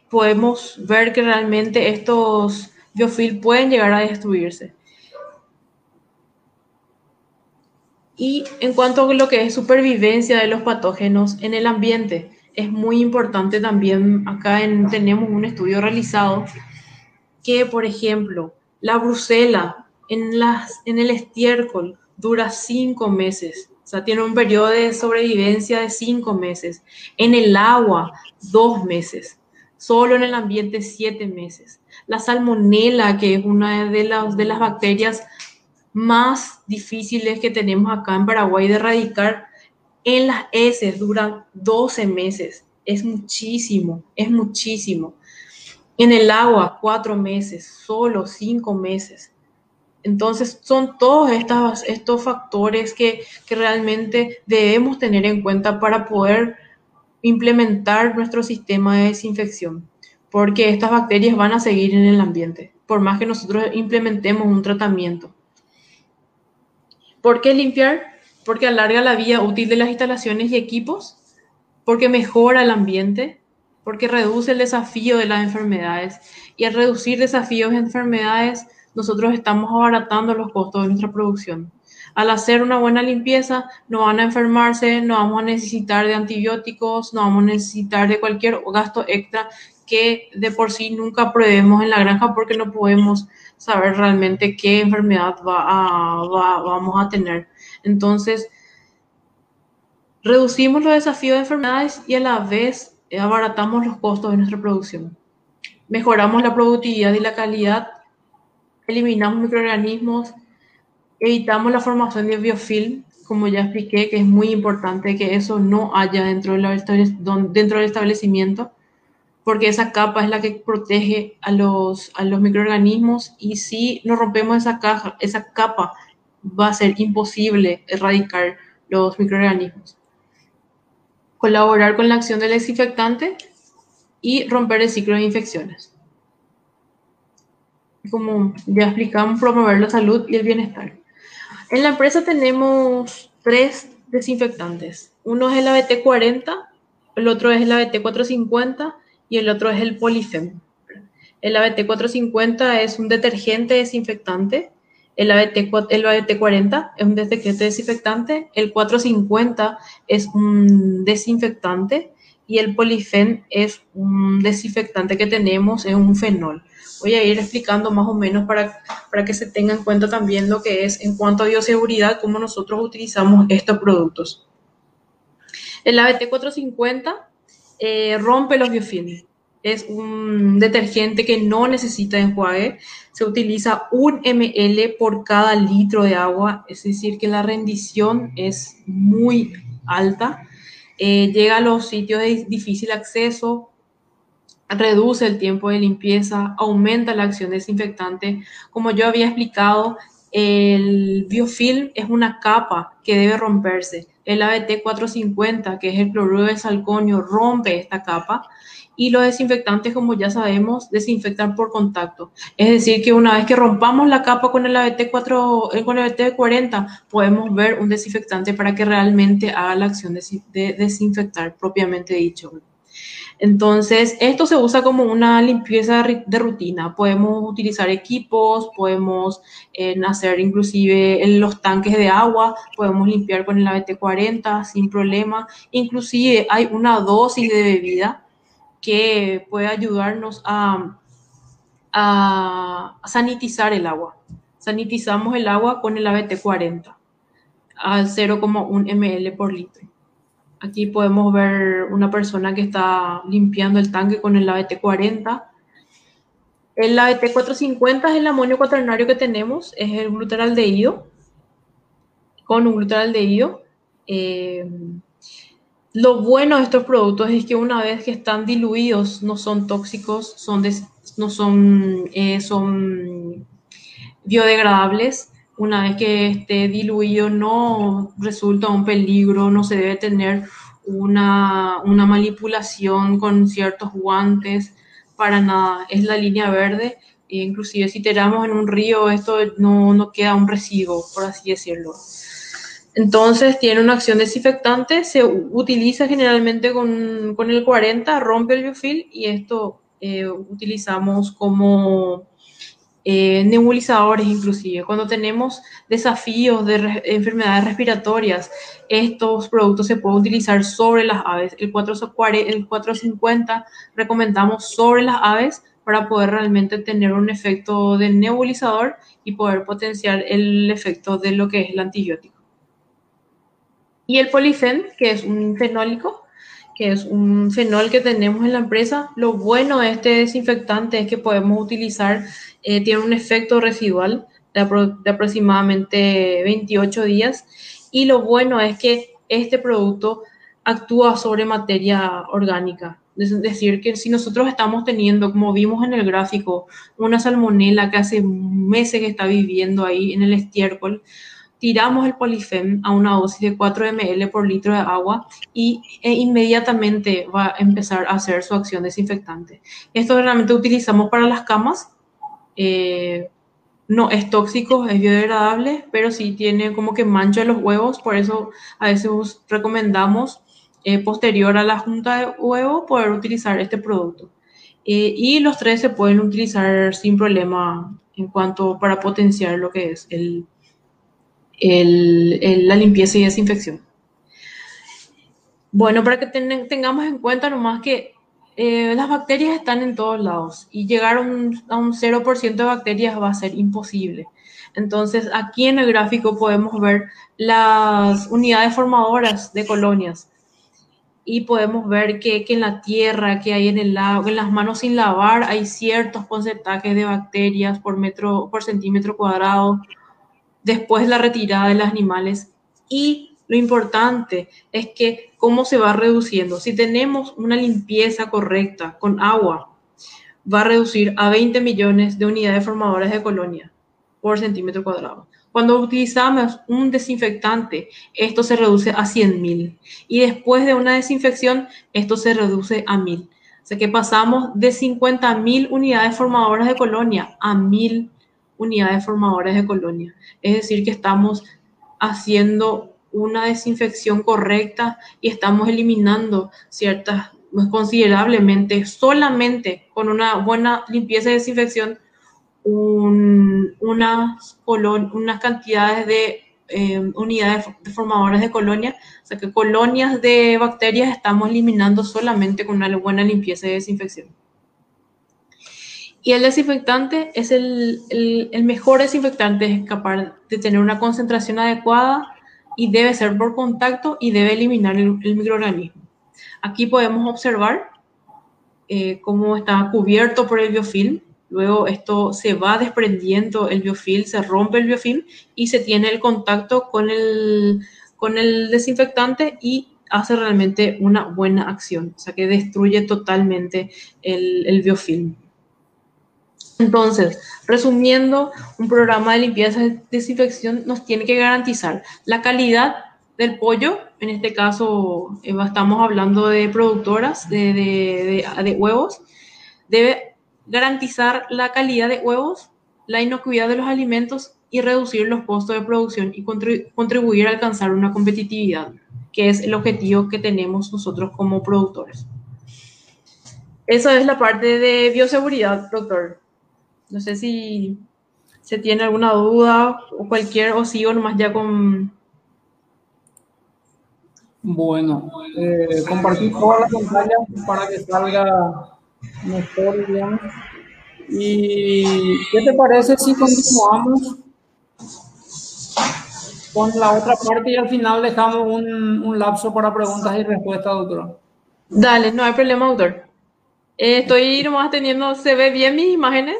podemos ver que realmente estos biofilms pueden llegar a destruirse. Y en cuanto a lo que es supervivencia de los patógenos en el ambiente, es muy importante también, acá tenemos un estudio realizado que, por ejemplo, la brusela en, las, en el estiércol dura cinco meses, o sea, tiene un periodo de sobrevivencia de cinco meses. En el agua, dos meses. Solo en el ambiente siete meses. La salmonela, que es una de las, de las bacterias más difíciles que tenemos acá en Paraguay de erradicar, en las heces dura 12 meses. Es muchísimo, es muchísimo. En el agua, cuatro meses, solo cinco meses. Entonces, son todos estos, estos factores que, que realmente debemos tener en cuenta para poder implementar nuestro sistema de desinfección, porque estas bacterias van a seguir en el ambiente, por más que nosotros implementemos un tratamiento. ¿Por qué limpiar? Porque alarga la vida útil de las instalaciones y equipos, porque mejora el ambiente, porque reduce el desafío de las enfermedades. Y al reducir desafíos y enfermedades, nosotros estamos abaratando los costos de nuestra producción al hacer una buena limpieza no van a enfermarse, no vamos a necesitar de antibióticos, no vamos a necesitar de cualquier gasto extra que de por sí nunca probemos en la granja porque no podemos saber realmente qué enfermedad vamos a tener. Entonces, reducimos los desafíos de enfermedades y a la vez abaratamos los costos de nuestra producción. Mejoramos la productividad y la calidad, eliminamos microorganismos, evitamos la formación de biofilm, como ya expliqué, que es muy importante que eso no haya dentro, dentro del establecimiento, porque esa capa es la que protege a los, a los microorganismos y si no rompemos esa, caja, esa capa, va a ser imposible erradicar los microorganismos. Colaborar con la acción del desinfectante y romper el ciclo de infecciones. Como ya explicamos, promover la salud y el bienestar. En la empresa tenemos tres desinfectantes. Uno es el ABT40, el otro es el ABT450 y el otro es el Polifem. El ABT450 es un detergente desinfectante, el, ABT, el ABT40 es un detergente desinfectante, el 450 es un desinfectante y el Polifem es un desinfectante que tenemos, es un fenol voy a ir explicando más o menos para, para que se tenga en cuenta también lo que es en cuanto a bioseguridad, cómo nosotros utilizamos estos productos. El ABT450 eh, rompe los biofilms. Es un detergente que no necesita enjuague. Se utiliza un ml por cada litro de agua, es decir, que la rendición es muy alta. Eh, llega a los sitios de difícil acceso, reduce el tiempo de limpieza, aumenta la acción desinfectante. Como yo había explicado, el biofilm es una capa que debe romperse. El ABT 450, que es el cloruro de salconio, rompe esta capa y los desinfectantes, como ya sabemos, desinfectan por contacto. Es decir, que una vez que rompamos la capa con el ABT, 4, eh, con el ABT 40, podemos ver un desinfectante para que realmente haga la acción de desinfectar propiamente dicho. Entonces, esto se usa como una limpieza de rutina. Podemos utilizar equipos, podemos eh, hacer inclusive en los tanques de agua, podemos limpiar con el ABT40 sin problema. Inclusive hay una dosis de bebida que puede ayudarnos a, a sanitizar el agua. Sanitizamos el agua con el ABT40 al 0,1 ml por litro. Aquí podemos ver una persona que está limpiando el tanque con el ABT40. El ABT450 es el amonio cuaternario que tenemos, es el glutaraldehído, con un glutaraldehído. Eh, lo bueno de estos productos es que una vez que están diluidos no son tóxicos, son no son, eh, son biodegradables una vez que esté diluido no resulta un peligro, no se debe tener una, manipulación con ciertos guantes, para nada, es la línea verde, e inclusive si tiramos en un río esto no, no queda un residuo, por así decirlo. Entonces tiene una acción desinfectante, se utiliza generalmente con, con el 40, rompe el biofil y esto eh, utilizamos como eh, nebulizadores inclusive. Cuando tenemos desafíos de enfermedades respiratorias, estos productos se pueden utilizar sobre las aves. El, 440, el 450 recomendamos sobre las aves para poder realmente tener un efecto de nebulizador y poder potenciar el efecto de lo que es el antibiótico. Y el polifen, que es un fenólico, que es un fenol que tenemos en la empresa. Lo bueno de este desinfectante es que podemos utilizar, eh, tiene un efecto residual de, de, aproximadamente 28 días y lo bueno es que este producto actúa sobre materia orgánica. Es decir, que si nosotros estamos teniendo, como vimos en el gráfico, una salmonela que hace meses que está viviendo ahí en el estiércol, tiramos el polifem a una dosis de 4 ml por litro de agua y e inmediatamente va a empezar a hacer su acción desinfectante. Esto realmente utilizamos para las camas. Eh, no es tóxico, es biodegradable, pero sí tiene como que mancha los huevos, por eso a veces recomendamos eh, posterior a la junta de huevo poder utilizar este producto. Eh, y los tres se pueden utilizar sin problema en cuanto para potenciar lo que es el, la limpieza y desinfección. Bueno, para que tengamos en cuenta nomás que eh, las bacterias están en todos lados y llegar a un, a un 0% de bacterias va a ser imposible. Entonces, aquí en el gráfico podemos ver las unidades formadoras de colonias y podemos ver que, que, en la tierra, que hay en el lago, en las manos sin lavar, hay ciertos porcentajes de bacterias por, metro, por centímetro cuadrado después la retirada de los animales. Y lo importante es que cómo se va reduciendo. Si tenemos una limpieza correcta con agua, va a reducir a 20 millones de unidades formadoras de colonia por centímetro cuadrado. Cuando utilizamos un desinfectante, esto se reduce a 100.000. Y después de una desinfección, esto se reduce a 1.000. O sea que pasamos de 50.000 unidades formadoras de colonia a 1.000 unidades formadoras de colonia. Es decir, que estamos haciendo una desinfección correcta y estamos eliminando ciertas, pues, considerablemente, solamente con una buena limpieza y desinfección, unas, unas cantidades de eh, unidades formadoras de colonia, o sea que colonias de bacterias estamos eliminando solamente con una buena limpieza y desinfección. Y el desinfectante es el, mejor desinfectante, es capaz de tener una concentración adecuada y debe ser por contacto y debe eliminar el, microorganismo. Aquí podemos observar eh, cómo está cubierto por el biofilm. Luego esto se va desprendiendo el biofilm, se rompe el biofilm y se tiene el contacto con el, desinfectante y hace realmente una buena acción, o sea que destruye totalmente el biofilm. Entonces, resumiendo, un programa de limpieza y desinfección nos tiene que garantizar la calidad del pollo, en este caso eh, estamos hablando de productoras de, de, huevos, debe garantizar la calidad de huevos, la inocuidad de los alimentos y reducir los costos de producción y contribuir a alcanzar una competitividad, que es el objetivo que tenemos nosotros como productores. Esa es la parte de bioseguridad, doctor. No sé si se tiene alguna duda o cualquier o sí o nomás ya con... Bueno, eh, compartir toda la pantalla para que salga mejor y bien. ¿Y qué te parece si continuamos con la otra parte y al final dejamos un, un lapso para preguntas y respuestas, doctor? Dale, no hay problema, doctor. Eh, estoy nomás teniendo, ¿se ve bien mis imágenes?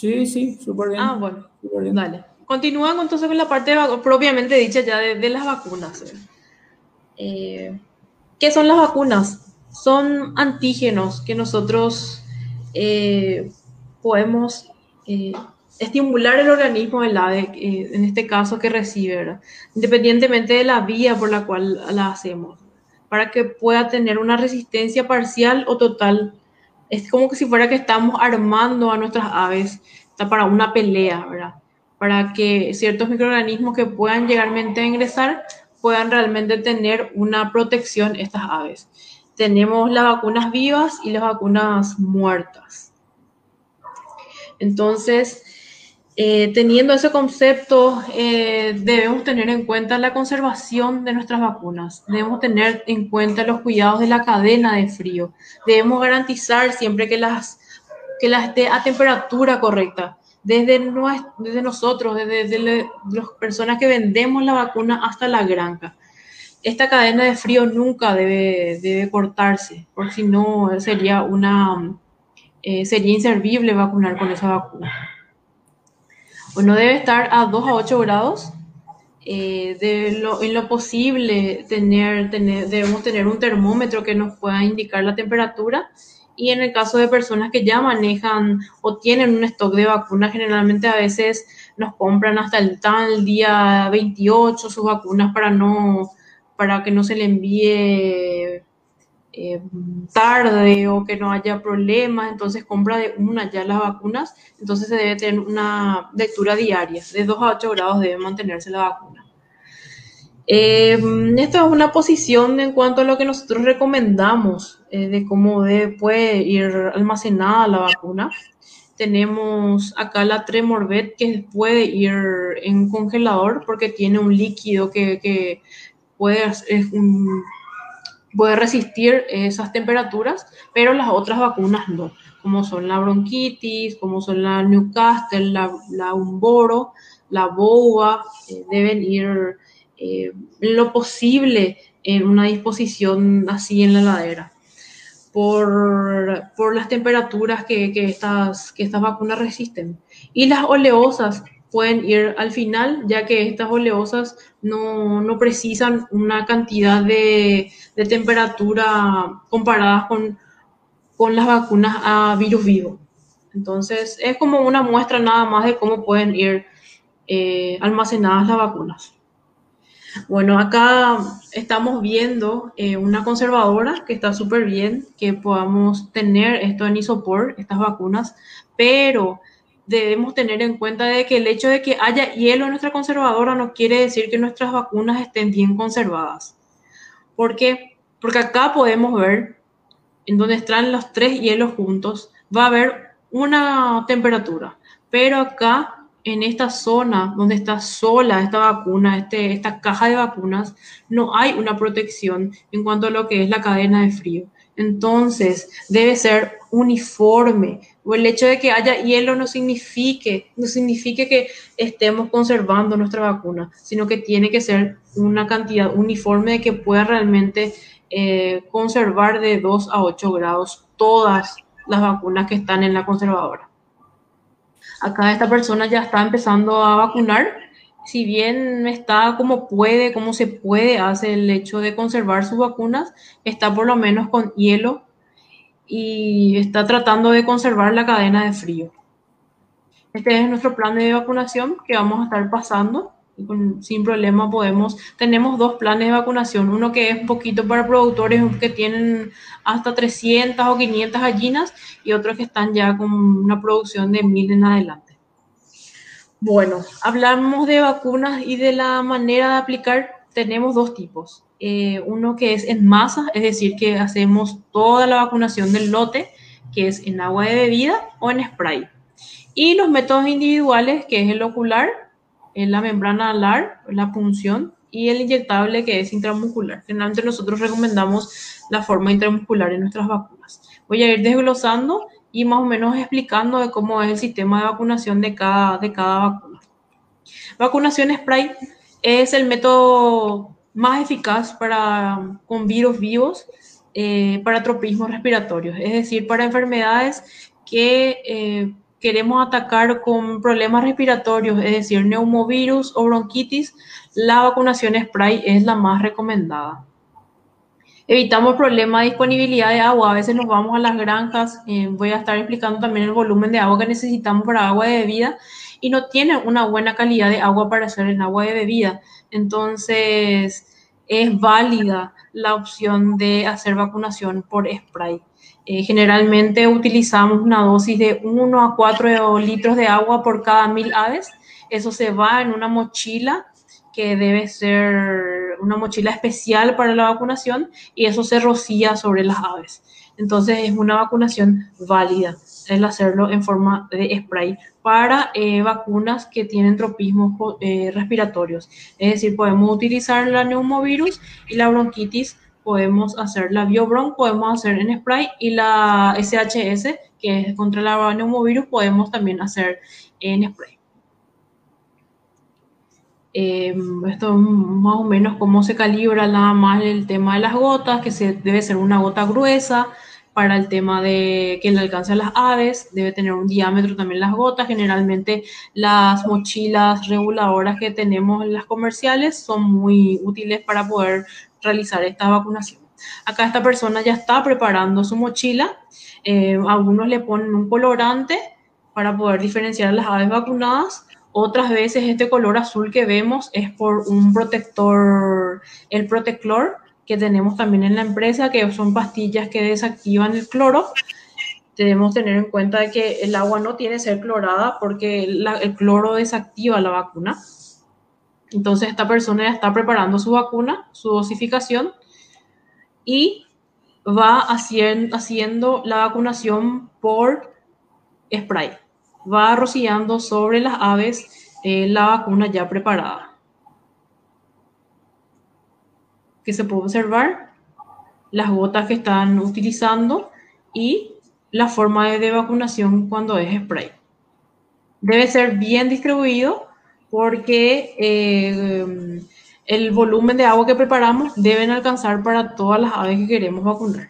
Sí, sí, súper bien. Ah, bueno, bien. dale. Continúan entonces con la parte propiamente dicha ya de, de las vacunas. Eh, ¿Qué son las vacunas? Son antígenos que nosotros eh, podemos eh, estimular el organismo del ave, en este caso que recibe, ¿verdad? independientemente de la vía por la cual la hacemos, para que pueda tener una resistencia parcial o total es como que si fuera que estamos armando a nuestras aves para una pelea, ¿verdad? Para que ciertos microorganismos que puedan llegarmente a ingresar puedan realmente tener una protección estas aves. Tenemos las vacunas vivas y las vacunas muertas. Entonces, eh, teniendo ese concepto, eh, debemos tener en cuenta la conservación de nuestras vacunas, debemos tener en cuenta los cuidados de la cadena de frío, debemos garantizar siempre que las, que las esté a temperatura correcta, desde, desde nosotros, desde, desde las personas que vendemos la vacuna hasta la granja. esta cadena de frío nunca debe, debe cortarse, porque si no sería eh, sería inservible vacunar con esa vacuna. Bueno, debe estar a 2 a 8 grados. Eh, de lo, en lo posible, tener, tener, debemos tener un termómetro que nos pueda indicar la temperatura. Y en el caso de personas que ya manejan o tienen un stock de vacunas, generalmente a veces nos compran hasta el tal día 28 sus vacunas para no para que no se le envíe eh, tarde o que no haya problemas, entonces compra de una ya las vacunas, entonces se debe tener una lectura diaria, de 2 a 8 grados debe mantenerse la vacuna. Eh, esto es una posición en cuanto a lo que nosotros recomendamos eh, de cómo debe, puede ir almacenada la vacuna. Tenemos acá la Tremorbet que puede ir en congelador porque tiene un líquido que, que puede, es un, puede resistir esas temperaturas, pero las otras vacunas no, como son la bronquitis, como son la Newcastle, la, la Umboro, la boba, eh, deben ir eh, lo posible en una disposición así en la ladera. Por, por las temperaturas que, que, estas, que estas vacunas resisten. Y las oleosas pueden ir al final, ya que estas oleosas no, no precisan una cantidad de, de, temperatura comparadas con, con las vacunas a virus vivo. Entonces, es como una muestra nada más de cómo pueden ir eh, almacenadas las vacunas. Bueno, acá estamos viendo eh, una conservadora que está súper bien, que podamos tener esto en isopor, estas vacunas, pero debemos tener en cuenta de que el hecho de que haya hielo en nuestra conservadora no quiere decir que nuestras vacunas estén bien conservadas. ¿Por qué? Porque acá podemos ver, en donde están los tres hielos juntos, va a haber una temperatura, pero acá en esta zona donde está sola esta vacuna, este, esta caja de vacunas, no hay una protección en cuanto a lo que es la cadena de frío. Entonces, debe ser uniforme. O el hecho de que haya hielo no signifique, no signifique que estemos conservando nuestra vacuna, sino que tiene que ser una cantidad uniforme de que pueda realmente eh, conservar de 2 a 8 grados todas las vacunas que están en la conservadora. Acá esta persona ya está empezando a vacunar si bien está como puede, como se puede, hace el hecho de conservar sus vacunas, está por lo menos con hielo y está tratando de conservar la cadena de frío. Este es nuestro plan de vacunación que vamos a estar pasando. sin problema podemos, tenemos dos planes de vacunación, uno que es un poquito para productores que tienen hasta 300 o 500 gallinas y otros que están ya con una producción de 1000 en adelante. Bueno, hablamos de vacunas y de la manera de aplicar. Tenemos dos tipos. Eh, uno que es en masa, es decir, que hacemos toda la vacunación del lote, que es en agua de bebida o en spray. Y los métodos individuales, que es el ocular, en la membrana alar, la punción, y el inyectable, que es intramuscular. Generalmente nosotros recomendamos la forma intramuscular en nuestras vacunas. Voy a ir desglosando y más o menos explicando de cómo es el sistema de vacunación de cada, de cada vacuna. Vacunación spray es el método más eficaz para, con virus vivos eh, para tropismos respiratorios, es decir, para enfermedades que eh, queremos atacar con problemas respiratorios, es decir, neumovirus o bronquitis, la vacunación spray es la más recomendada evitamos problemas de disponibilidad de agua. A veces nos vamos a las granjas, eh, voy a estar explicando también el volumen de agua que necesitamos para agua de bebida y no tienen una buena calidad de agua para hacer el agua de bebida. Entonces, es válida la opción de hacer vacunación por spray. Eh, generalmente utilizamos una dosis de 1 a 4 litros de agua por cada mil aves. Eso se va en una mochila que debe ser una mochila especial para la vacunación y eso se rocía sobre las aves. Entonces es una vacunación válida el hacerlo en forma de spray para eh, vacunas que tienen tropismos eh, respiratorios. Es decir, podemos utilizar la neumovirus y la bronquitis, podemos hacer la biobron, podemos hacer en spray y la SHS, que es contra la neumovirus, podemos también hacer en spray. Eh, esto más o menos cómo se calibra nada más el tema de las gotas, que se, debe ser una gota gruesa para el tema de que le alcance a las aves, debe tener un diámetro también las gotas. Generalmente las mochilas reguladoras que tenemos en las comerciales son muy útiles para poder realizar esta vacunación. Acá esta persona ya está preparando su mochila. Eh, algunos le ponen un colorante para poder diferenciar las aves vacunadas otras veces este color azul que vemos es por un protector, el Proteclor, que tenemos también en la empresa, que son pastillas que desactivan el cloro. Debemos tener en cuenta que el agua no tiene que ser clorada porque el cloro desactiva la vacuna. Entonces esta persona ya está preparando su vacuna, su dosificación y va haciendo, haciendo la vacunación por spray va rociando sobre las aves eh, la vacuna ya preparada. Que se puede observar las gotas que están utilizando y la forma de vacunación cuando es spray. Debe ser bien distribuido porque eh, el volumen de agua que preparamos deben alcanzar para todas las aves que queremos vacunar.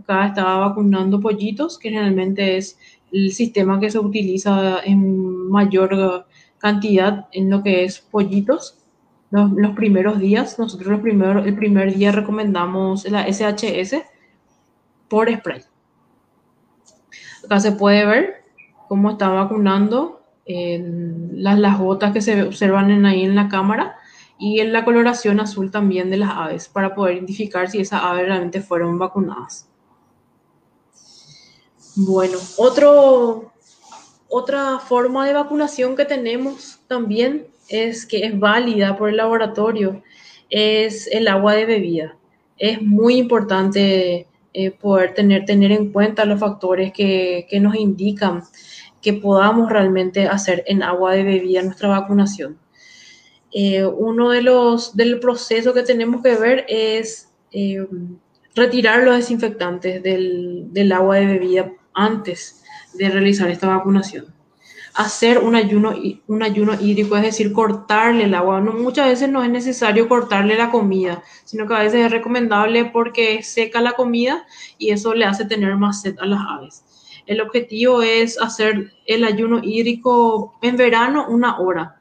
Acá estaba vacunando pollitos, que generalmente es el sistema que se utiliza en mayor cantidad en lo que es pollitos. Los, primeros días, nosotros los primeros, el primer día recomendamos la SHS por spray. Acá se puede ver cómo está vacunando las, las gotas que se observan en, ahí en la cámara y en la coloración azul también de las aves para poder identificar si esas aves realmente fueron vacunadas. Bueno, otro, otra forma de vacunación que tenemos también es que es válida por el laboratorio, es el agua de bebida. Es muy importante eh, poder tener, tener en cuenta los factores que, nos indican que podamos realmente hacer en agua de bebida nuestra vacunación. Eh, uno de los del proceso que tenemos que ver es eh, retirar los desinfectantes del, del agua de bebida antes de realizar esta vacunación. Hacer un ayuno, un ayuno hídrico, es decir, cortarle el agua. No, muchas veces no es necesario cortarle la comida, sino que a veces es recomendable porque seca la comida y eso le hace tener más sed a las aves. El objetivo es hacer el ayuno hídrico en verano una hora,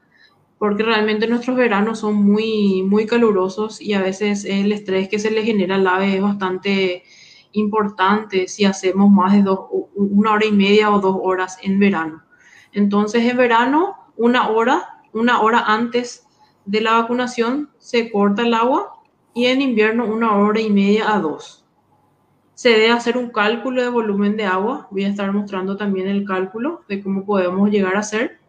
porque realmente nuestros veranos son muy, muy calurosos y a veces el estrés que se le genera al ave es bastante importante si hacemos más de dos, una hora y media o dos horas en verano. Entonces, en verano, una hora, una hora antes de la vacunación se corta el agua y en invierno una hora y media a dos. Se debe hacer un cálculo de volumen de agua. Voy a estar mostrando también el cálculo de cómo podemos llegar a hacer.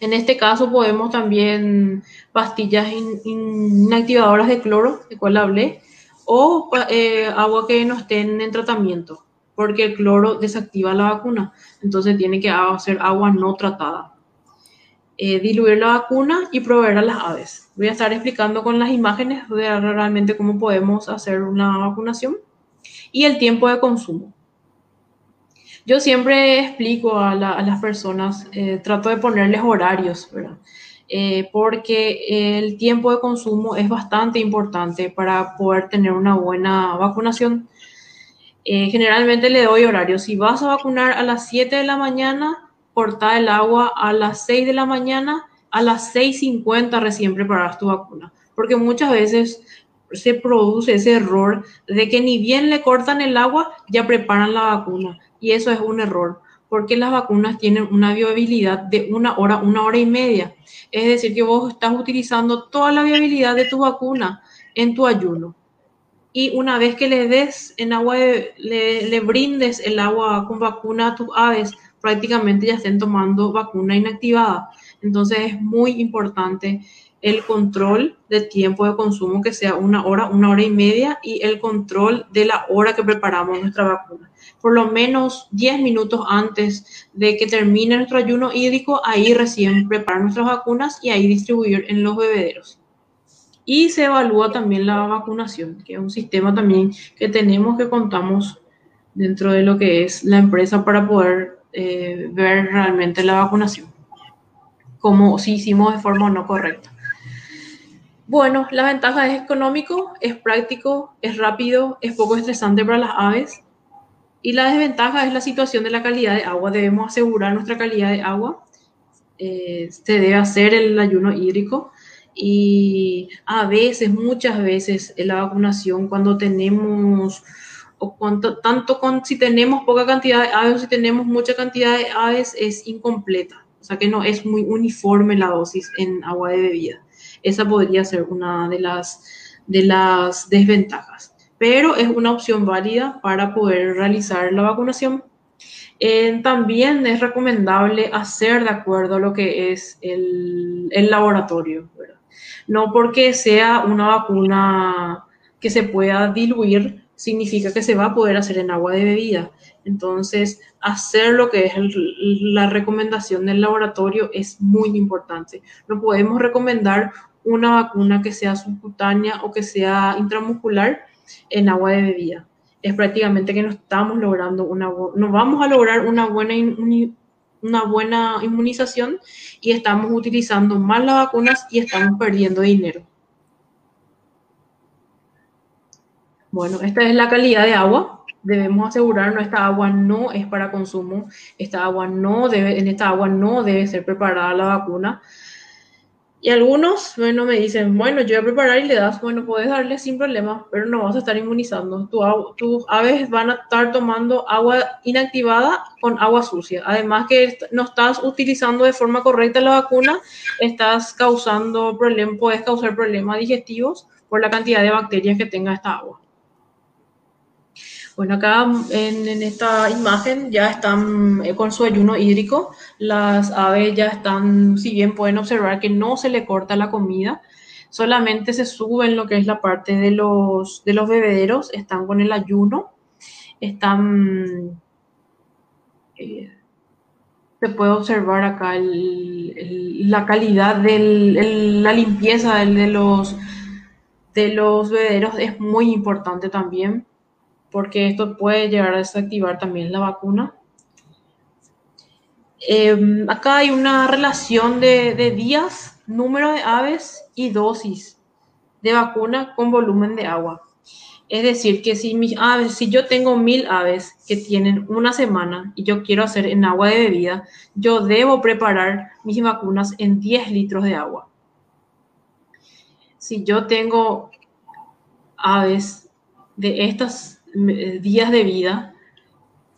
En este caso podemos también pastillas inactivadoras de cloro, de cual hablé, o eh, agua que no estén en tratamiento, porque el cloro desactiva la vacuna, entonces tiene que hacer agua no tratada. Eh, diluir la vacuna y proveer a las aves. Voy a estar explicando con las imágenes de realmente cómo podemos hacer una vacunación y el tiempo de consumo. Yo siempre explico a, las personas, eh, trato de ponerles horarios. Eh, porque el tiempo de consumo es bastante importante para poder tener una buena vacunación. Eh, generalmente le doy horario. Si vas a vacunar a las 7 de la mañana, corta el agua a las 6 de la mañana, a las 6.50 recién preparas tu vacuna. Porque muchas veces se produce ese error de que ni bien le cortan el agua, ya preparan la vacuna. Y eso es un error porque las vacunas tienen una viabilidad de una hora, una hora y media. Es decir, que vos estás utilizando toda la viabilidad de tu vacuna en tu ayuno. Y una vez que le des en agua, le, brindes el agua con vacuna a tus aves, prácticamente ya estén tomando vacuna inactivada. Entonces es muy importante el control de tiempo de consumo que sea una hora, una hora y media y el control de la hora que preparamos nuestra vacuna por lo menos 10 minutos antes de que termine nuestro ayuno hídrico, ahí recién preparar nuestras vacunas y ahí distribuir en los bebederos. Y se evalúa también la vacunación, que es un sistema también que tenemos que contamos dentro de lo que es la empresa para poder eh, ver realmente la vacunación, como si hicimos de forma no correcta. Bueno, la ventaja es económico, es práctico, es rápido, es poco estresante para las aves. Y la desventaja es la situación de la calidad de agua. Debemos asegurar nuestra calidad de agua. Eh, se debe hacer el ayuno hídrico. Y a veces, muchas veces, la vacunación, cuando tenemos, o cuanto, tanto con, si tenemos poca cantidad de aves o si tenemos mucha cantidad de aves, es incompleta. O sea que no es muy uniforme la dosis en agua de bebida. Esa podría ser una de las, de las desventajas, pero es una opción válida para poder realizar la vacunación. Eh, también es recomendable hacer de acuerdo a lo que es el, el laboratorio, no porque sea una vacuna que se pueda diluir, significa que se va a poder hacer en agua de bebida. Entonces, hacer lo que es la recomendación del laboratorio es muy importante. No podemos recomendar una vacuna que sea subcutánea o que sea intramuscular en agua de bebida. Es prácticamente que no estamos logrando una, no vamos a lograr una buena, una buena inmunización y estamos utilizando mal las vacunas y estamos perdiendo dinero. Bueno, esta es la calidad de agua. Debemos asegurarnos esta agua no es para consumo, esta agua no debe, en esta agua no debe ser preparada la vacuna. Y algunos, bueno, me dicen, bueno, yo voy a preparar y le das, bueno, puedes darle sin problema, pero no vas a estar inmunizando. Tu, tus aves van a estar tomando agua inactivada con agua sucia. Además que no estás utilizando de forma correcta la vacuna, estás causando problemas, puedes causar problemas digestivos por la cantidad de bacterias que tenga esta agua. Bueno, acá en, esta imagen ya están eh, con su ayuno hídrico. Las aves ya están, si bien pueden observar que no se le corta la comida, solamente se suben lo que es la parte de los, de los bebederos, están con el ayuno, están... Eh, se puede observar acá la calidad de la limpieza de los, de los bebederos es muy importante también porque esto puede llegar a desactivar también la vacuna. Em, acá hay una relación de, días, número de aves y dosis de vacuna con volumen de agua. Es decir, que si mis aves, si yo tengo mil aves que tienen una semana y yo quiero hacer en agua de bebida, yo debo preparar mis vacunas en 10 litros de agua. Si yo tengo aves de estas eh, días de vida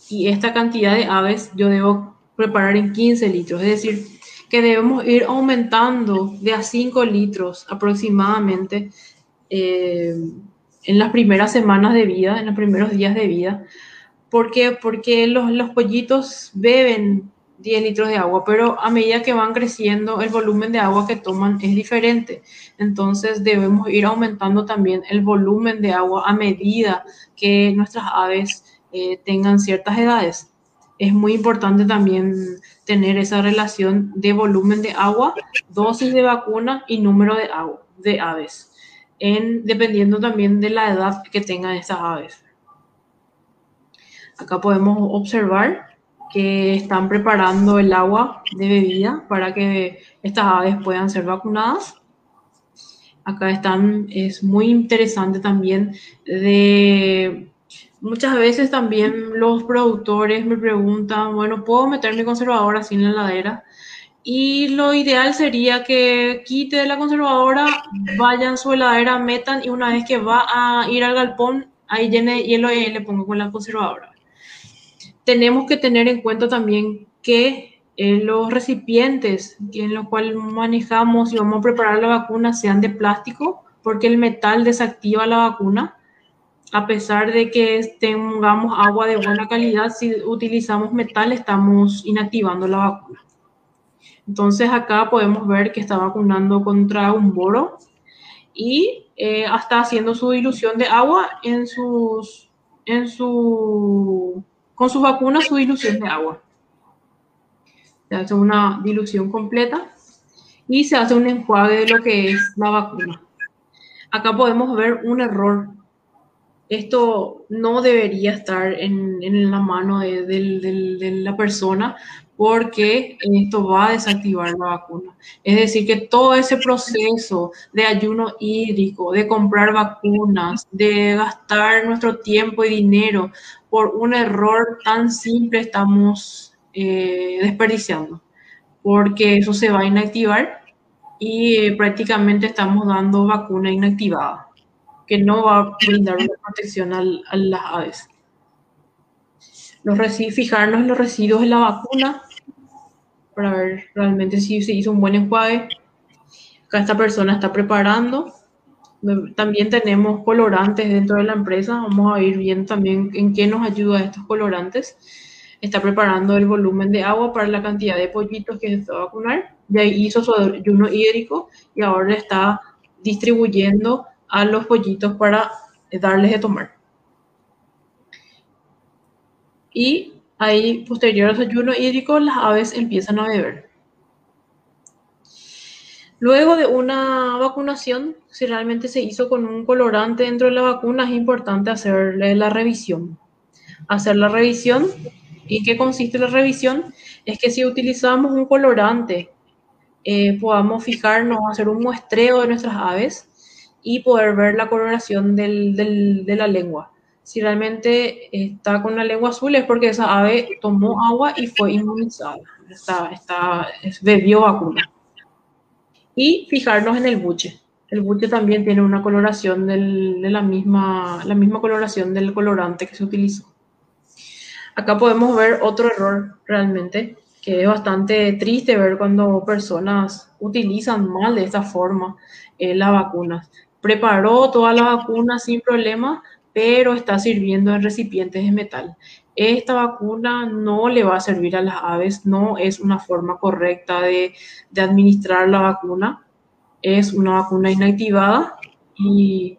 y esta cantidad de aves yo debo preparar en 15 litros. Es decir, que debemos ir aumentando de a 5 litros aproximadamente eh, en las primeras semanas de vida, en los primeros días de vida. ¿Por qué? Porque los, los pollitos beben 10 litros de agua, pero a medida que van creciendo, el volumen de agua que toman es diferente. Entonces debemos ir aumentando también el volumen de agua a medida que nuestras aves eh, tengan ciertas edades. Es muy importante también tener esa relación de volumen de agua, dosis de vacuna y número de, aves, en, dependiendo también de la edad que tengan estas aves. Acá podemos observar que están preparando el agua de bebida para que estas aves puedan ser vacunadas. Acá están, es muy interesante también de muchas veces también los productores me preguntan, bueno, ¿puedo meter mi conservadora en la heladera? Y lo ideal sería que quite de la conservadora, vayan su heladera, metan y una vez que va a ir al galpón, ahí llene hielo y le pongo con la conservadora tenemos que tener en cuenta también que eh, los recipientes en los cuales manejamos y vamos a preparar la vacuna sean de plástico, porque el metal desactiva la vacuna. A pesar de que tengamos agua de buena calidad, si utilizamos metal estamos inactivando la vacuna. Entonces acá podemos ver que está vacunando contra un boro y eh, está haciendo su dilución de agua en sus en su con sus vacunas su dilución de agua. Se hace una dilución completa y se hace un enjuague de lo que es la vacuna. Acá podemos ver un error esto no debería estar en, la mano de, la persona porque esto va a desactivar la vacuna. Es decir, que todo ese proceso de ayuno hídrico, de comprar vacunas, de gastar nuestro tiempo y dinero por un error tan simple estamos eh, desperdiciando, porque eso se va a inactivar y eh, prácticamente estamos dando vacuna inactivada que no va a brindar una protección a las aves. Los fijarnos en los residuos de la vacuna para ver realmente si se hizo un buen enjuague. Acá esta persona está preparando. También tenemos colorantes dentro de la empresa. Vamos a ir viendo también en qué nos ayuda estos colorantes. Está preparando el volumen de agua para la cantidad de pollitos que se va a vacunar. Ya hizo su ayuno hídrico y ahora está distribuyendo a los pollitos para darles de tomar. Y ahí, posterior al desayuno hídrico, las aves empiezan a beber. Luego de una vacunación, si realmente se hizo con un colorante dentro de la vacuna, es importante hacerle la revisión. Hacer la revisión. ¿Y qué consiste la revisión? Es que si utilizamos un colorante, eh, podamos fijarnos, hacer un muestreo de nuestras aves y poder ver la coloración del, de la lengua. Si realmente está con la lengua azul es porque esa ave tomó agua y fue inmunizada, está, está, bebió vacuna. Y fijarnos en el buche. El buche también tiene una coloración de la misma, la misma coloración del colorante que se utilizó. Acá podemos ver otro error realmente, que es bastante triste ver cuando personas utilizan mal de esta forma eh, las vacunas preparó toda la vacuna sin problema, pero está sirviendo en recipientes de metal. Esta vacuna no le va a servir a las aves, no es una forma correcta de, administrar la vacuna. Es una vacuna inactivada y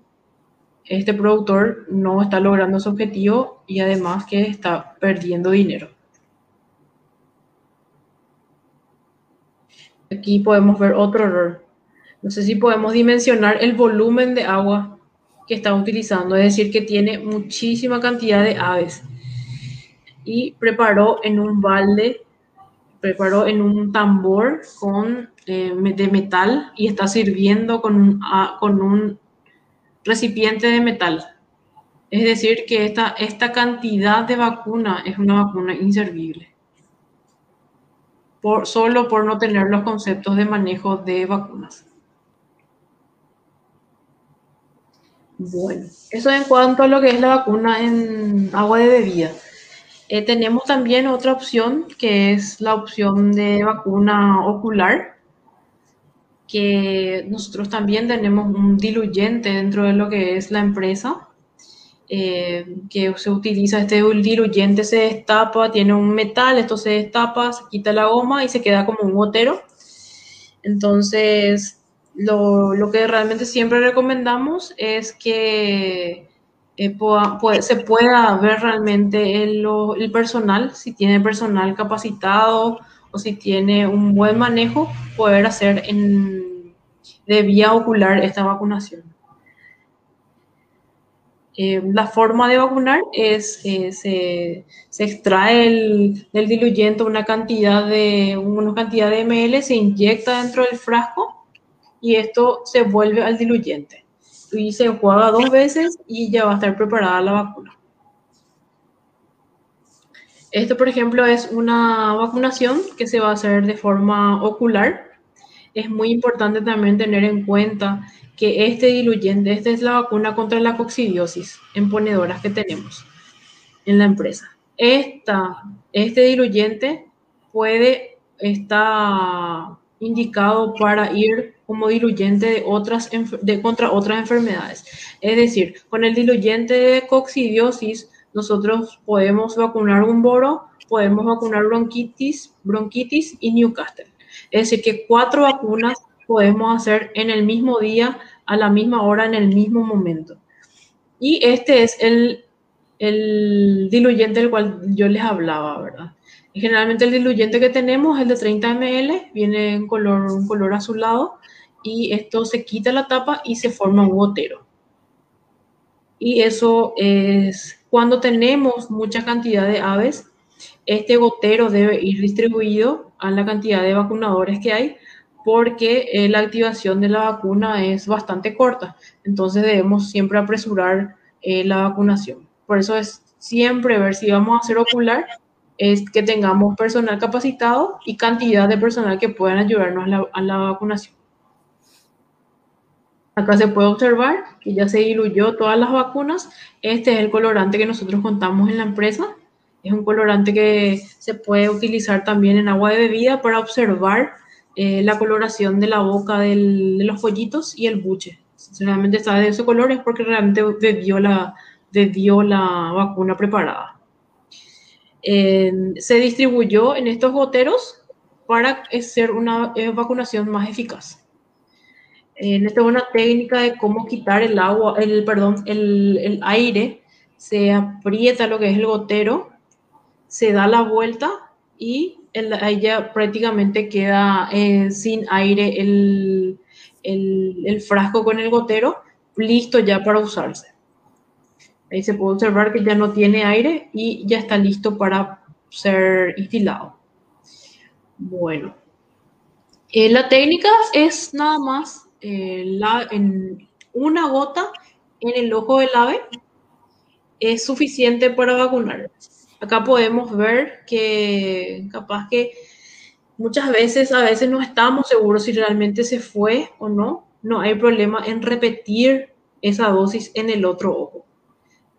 este productor no está logrando su objetivo y además que está perdiendo dinero. Aquí podemos ver otro error. No sé si podemos dimensionar el volumen de agua que está utilizando, es decir, que tiene muchísima cantidad de aves. Y preparó en un balde, preparó en un tambor con, eh, de metal y está sirviendo con un, con un recipiente de metal. Es decir, que esta, esta cantidad de vacuna es una vacuna inservible. Por, solo por no tener los conceptos de manejo de vacunas. Bueno, eso en cuanto a lo que es la vacuna en agua de bebida. Eh, tenemos también otra opción que es la opción de vacuna ocular, que nosotros también tenemos un diluyente dentro de lo que es la empresa, eh, que se utiliza este diluyente, se destapa, tiene un metal, esto se destapa, se quita la goma y se queda como un gotero. Entonces, lo, que realmente siempre recomendamos es que eh, se pueda ver realmente el, personal, si tiene personal capacitado o si tiene un buen manejo, poder hacer de vía ocular esta vacunación. Eh, la forma de vacunar es, eh, se, extrae el, el, diluyente una cantidad de, una cantidad de ml, se inyecta dentro del frasco y esto se vuelve al diluyente. Y se enjuaga dos veces y ya va a estar preparada la vacuna. Esto, por ejemplo, es una vacunación que se va a hacer de forma ocular. Es muy importante también tener en cuenta que este diluyente, esta es la vacuna contra la coccidiosis en ponedoras que tenemos en la empresa. Esta, este diluyente puede estar indicado para ir como diluyente de otras, de, contra otras enfermedades. Es decir, con el diluyente de coccidiosis, nosotros podemos vacunar un boro, podemos vacunar bronquitis, bronquitis y Newcastle. Es decir, que cuatro vacunas podemos hacer en el mismo día, a la misma hora, en el mismo momento. Y este es el, el diluyente del cual yo les hablaba, ¿verdad? generalmente el diluyente que tenemos es el de 30 ml, viene en color, un color azulado y esto se quita la tapa y se forma un gotero. Y eso es cuando tenemos mucha cantidad de aves, este gotero debe ir distribuido a la cantidad de vacunadores que hay porque eh, la activación de la vacuna es bastante corta. Entonces debemos siempre apresurar eh, la vacunación. Por eso es siempre ver si vamos a hacer ocular, es que tengamos personal capacitado y cantidad de personal que puedan ayudarnos a la, vacunación. Acá se puede observar que ya se diluyó todas las vacunas. Este es el colorante que nosotros contamos en la empresa. Es un colorante que se puede utilizar también en agua de bebida para observar eh, la coloración de la boca de los pollitos y el buche. Si realmente está de ese color es porque realmente bebió la, bebió la vacuna preparada. se distribuyó en estos goteros para hacer una eh, vacunación más eficaz. En esta es una técnica de cómo quitar el agua, el, perdón, el, el aire, se aprieta lo que es el gotero, se da la vuelta y ahí ya prácticamente queda eh, sin aire el, el, frasco con el gotero, listo ya para usarse. Ahí se puede observar que ya no tiene aire y ya está listo para ser instilado. Bueno, eh, la técnica es nada más eh, la, en una gota en el ojo del ave es suficiente para vacunar. Acá podemos ver que capaz que muchas veces, a veces no estamos seguros si realmente se fue o no. No hay problema en repetir esa dosis en el otro ojo.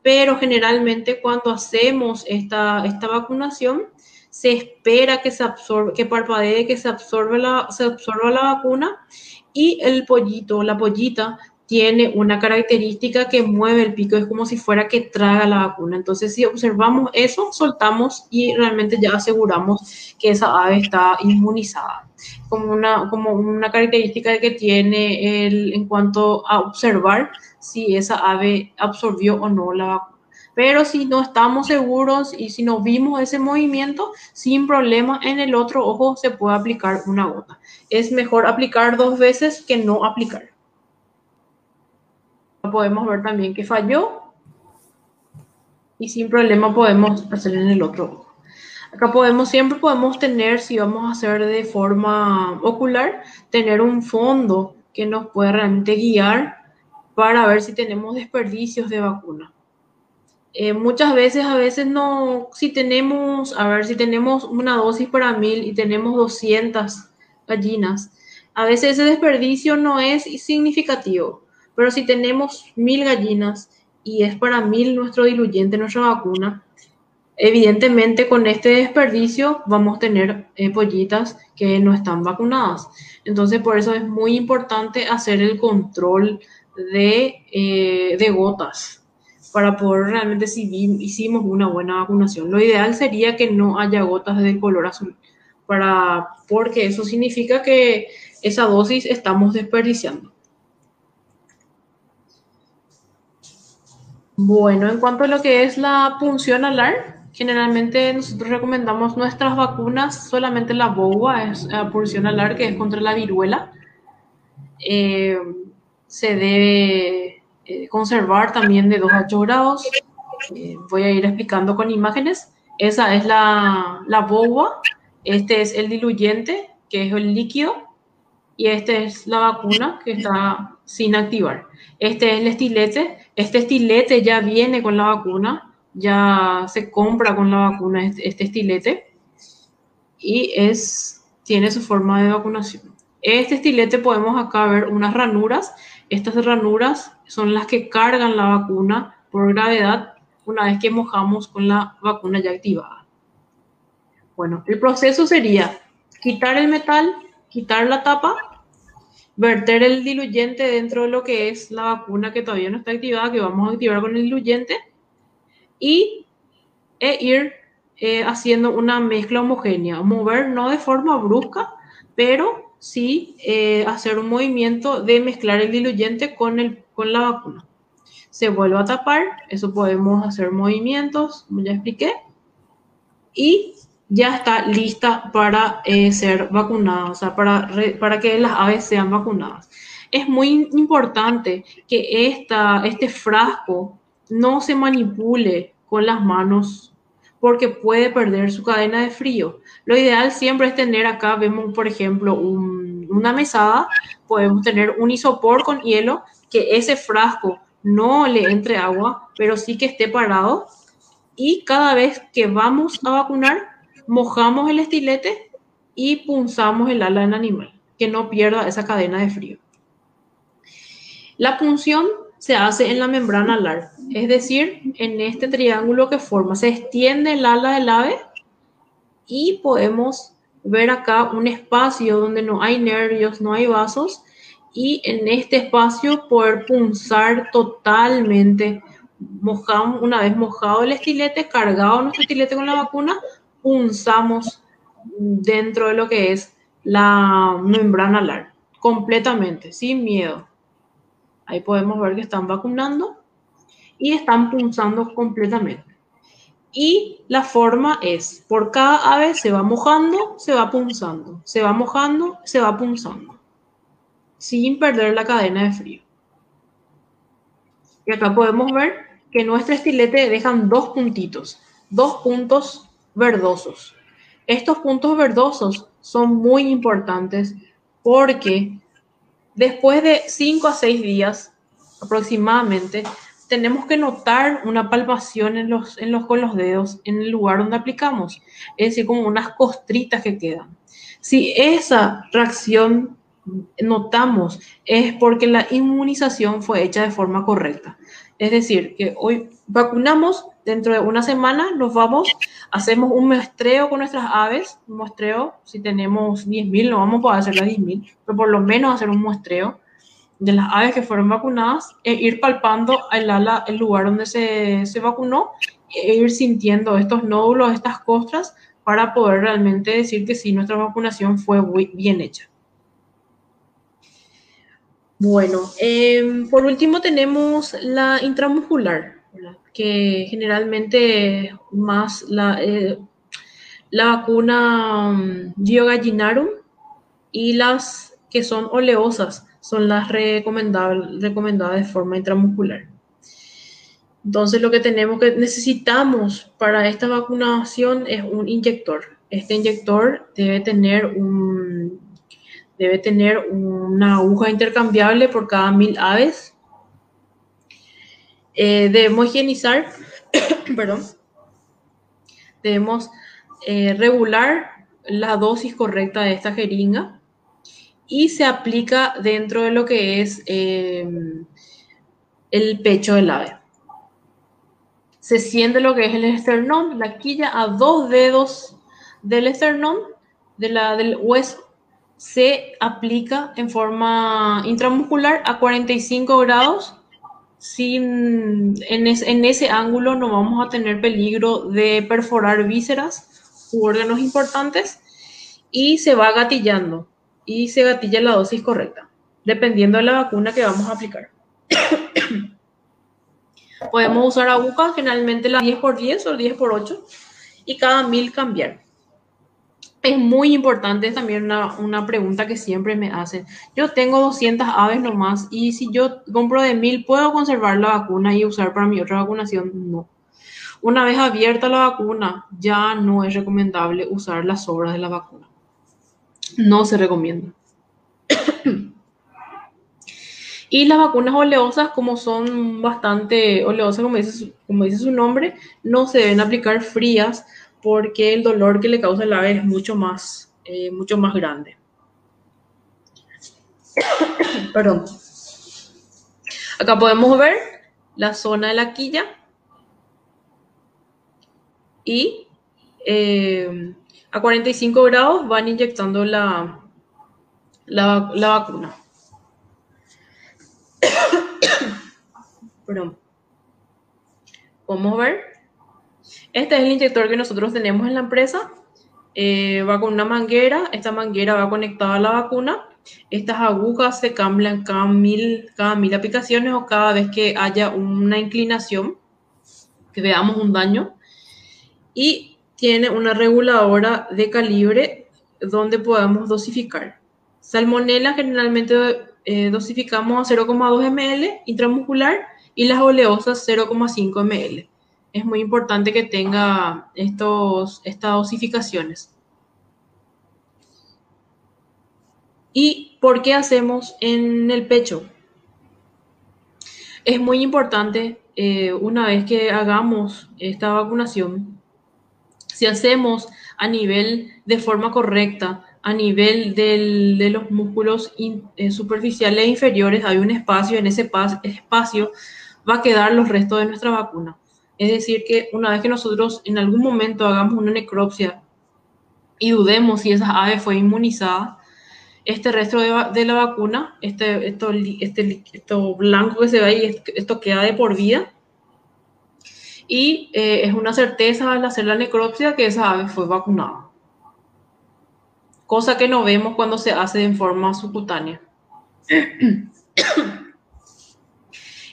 Pero generalmente cuando hacemos esta, esta vacunación, se espera que se absorbe, que parpadee, que se absorba la, se absorba la vacuna y el pollito, la pollita, tiene una característica que mueve el pico, es como si fuera que traga la vacuna. Entonces, si observamos eso, soltamos y realmente ya aseguramos que esa ave está inmunizada. Como una, como una característica que tiene el, en cuanto a observar si esa ave absorbió o no la vacuna. Pero si no estamos seguros y si no vimos ese movimiento, sin problema en el otro ojo se puede aplicar una gota. Es mejor aplicar dos veces que no aplicar podemos ver también que falló y sin problema podemos hacer en el otro ojo. Acá podemos, siempre podemos tener, si vamos a hacer de forma ocular, tener un fondo que nos puede realmente guiar para ver si tenemos desperdicios de vacuna. Eh, muchas veces, a veces no, si tenemos, a ver, si tenemos una dosis para mil y tenemos 200 gallinas, a veces ese desperdicio no es significativo pero si tenemos mil gallinas y es para mil nuestro diluyente, nuestra vacuna, evidentemente con este desperdicio vamos a tener eh, pollitas que no están vacunadas. Entonces, por eso es muy importante hacer el control de, eh, de gotas para poder realmente si hicimos una buena vacunación. Lo ideal sería que no haya gotas de color azul, para, porque eso significa que esa dosis estamos desperdiciando. Bueno, en cuanto a lo que es la punción alar, generalmente nosotros recomendamos nuestras vacunas, solamente la BOA es la punción alar, que es contra la viruela. Eh, se debe eh, conservar también de 2 a 8 grados. Eh, voy a ir explicando con imágenes. Esa es la, la BOA, este es el diluyente, que es el líquido, y este es la vacuna que está sin activar. Este es el estilete, este estilete ya viene con la vacuna, ya se compra con la vacuna este, este, estilete y es, tiene su forma de vacunación. Este estilete podemos acá ver unas ranuras. Estas ranuras son las que cargan la vacuna por gravedad una vez que mojamos con la vacuna ya activada. Bueno, el proceso sería quitar el metal, quitar la tapa verter el diluyente dentro de lo que es la vacuna que todavía no está activada, que vamos a activar con el diluyente, y e ir eh, haciendo una mezcla homogénea. Mover no de forma brusca, pero sí eh, hacer un movimiento de mezclar el diluyente con, el, con la vacuna. Se vuelve a tapar, eso podemos hacer movimientos, como ya expliqué, y ya está lista para eh, ser vacunada, o sea, para, para que las aves sean vacunadas. Es muy importante que esta, este frasco no se manipule con las manos porque puede perder su cadena de frío. Lo ideal siempre es tener acá, vemos por ejemplo una mesada, podemos tener un isopor con hielo, que ese frasco no le entre agua, pero sí que esté parado. Y cada vez que vamos a vacunar, mojamos el estilete y punzamos el ala en animal, que no pierda esa cadena de frío. La punción se hace en la membrana alar, es decir, en este triángulo que forma, se extiende el ala del ave y podemos ver acá un espacio donde no hay nervios, no hay vasos y en este espacio poder punzar totalmente. Mojamos, una vez mojado el estilete, cargado nuestro estilete con la vacuna, punzamos dentro de lo que es la membrana alar, completamente, sin miedo. Ahí podemos ver que están vacunando y están punzando completamente. Y la forma es, por cada ave se va mojando, se va punzando, se va mojando, se va punzando, sin perder la cadena de frío. Y acá podemos ver que nuestro estilete dejan dos puntitos, dos puntos verdosos. Estos puntos verdosos son muy importantes porque Después de 5 a 6 días aproximadamente, tenemos que notar una palpación en los, en los, con los dedos en el lugar donde aplicamos, es decir, como unas costritas que quedan. Si esa reacción notamos es porque la inmunización fue hecha de forma correcta. Es decir, que hoy vacunamos, dentro de una semana nos vamos, hacemos un muestreo con nuestras aves, un muestreo, si tenemos 10.000, no vamos a poder hacer las 10.000, pero por lo menos hacer un muestreo de las aves que fueron vacunadas e ir palpando el, ala, el lugar donde se, se vacunó e ir sintiendo estos nódulos, estas costras, para poder realmente decir que sí, nuestra vacunación fue bien hecha. Bueno, em, por último tenemos la intramuscular, que generalmente más la, eh, la vacuna um, Giogallinarum y las que son oleosas son las recomendadas de forma intramuscular. Entonces lo que tenemos que necesitamos para esta vacunación es un inyector. Este inyector debe tener un debe tener una aguja intercambiable por cada mil aves. Eh, debemos higienizar, perdón, debemos eh, regular la dosis correcta de esta jeringa y se aplica dentro de lo que es eh, el pecho del ave. Se siente lo que es el esternón, la quilla a dos dedos del esternón, de la, del hueso se aplica en forma intramuscular a 45 grados. Sin, en, en ese ángulo no vamos a tener peligro de perforar vísceras u órganos importantes y se va gatillando y se gatilla la dosis correcta, dependiendo de la vacuna que vamos a aplicar. Podemos usar agujas, generalmente las 10 por 10 o 10 por 8 y cada mil cambiar es muy importante también una, pregunta que siempre me hacen. Yo tengo 200 aves nomás y si yo compro de 1000, ¿puedo conservar la vacuna y usar para mi otra vacunación? No. Una vez abierta la vacuna, ya no es recomendable usar las sobras de la vacuna. No se recomienda. y las vacunas oleosas, como son bastante oleosas, como dice, como dice su nombre, no se deben aplicar frías porque el dolor que le causa el ave es mucho más, eh, mucho más grande. Perdón. Acá podemos ver la zona de la quilla y eh, a 45 grados van inyectando la, la, la vacuna. Perdón. Podemos ver este es el inyector que nosotros tenemos en la empresa. Eh, va con una manguera. Esta manguera va conectada a la vacuna. Estas agujas se cambian cada mil, cada mil aplicaciones o cada vez que haya una inclinación, que veamos un daño. Y tiene una reguladora de calibre donde podamos dosificar. Salmonella generalmente eh, dosificamos a 0,2 ml intramuscular y las oleosas 0,5 ml. Es muy importante que tenga estos, estas dosificaciones. ¿Y por qué hacemos en el pecho? Es muy importante eh, una vez que hagamos esta vacunación, si hacemos a nivel de forma correcta, a nivel de los músculos eh, superficiales e inferiores, hay un espacio, en ese espacio va a quedar los restos de nuestra vacuna. Es decir, que una vez que nosotros en algún momento hagamos una necropsia y dudemos si esa ave fue inmunizada, este resto de, la vacuna, este, esto, este, esto blanco que se ve ahí, esto queda de por vida. Y eh, es una certeza al hacer la necropsia que esa ave fue vacunada. Cosa que no vemos cuando se hace en forma subcutánea.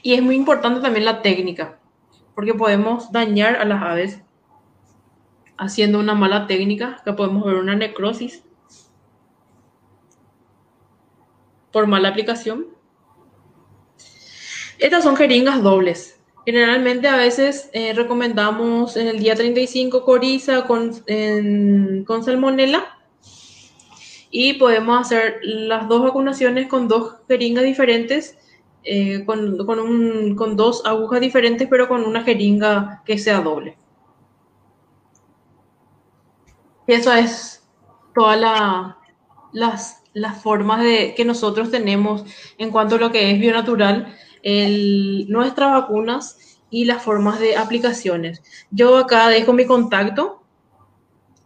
y es muy importante también la técnica, porque podemos dañar a las aves haciendo una mala técnica, que podemos ver una necrosis por mala aplicación. Estas son jeringas dobles. Generalmente a veces eh, recomendamos en el día 35 coriza con, con salmonela y podemos hacer las dos vacunaciones con dos jeringas diferentes, eh, con, con, dos agujas diferentes, pero con una jeringa que sea doble. Y eso es todas las, las formas de, que nosotros tenemos en cuanto a lo que es bionatural, el, nuestras vacunas y las formas de aplicaciones. Yo acá dejo mi contacto.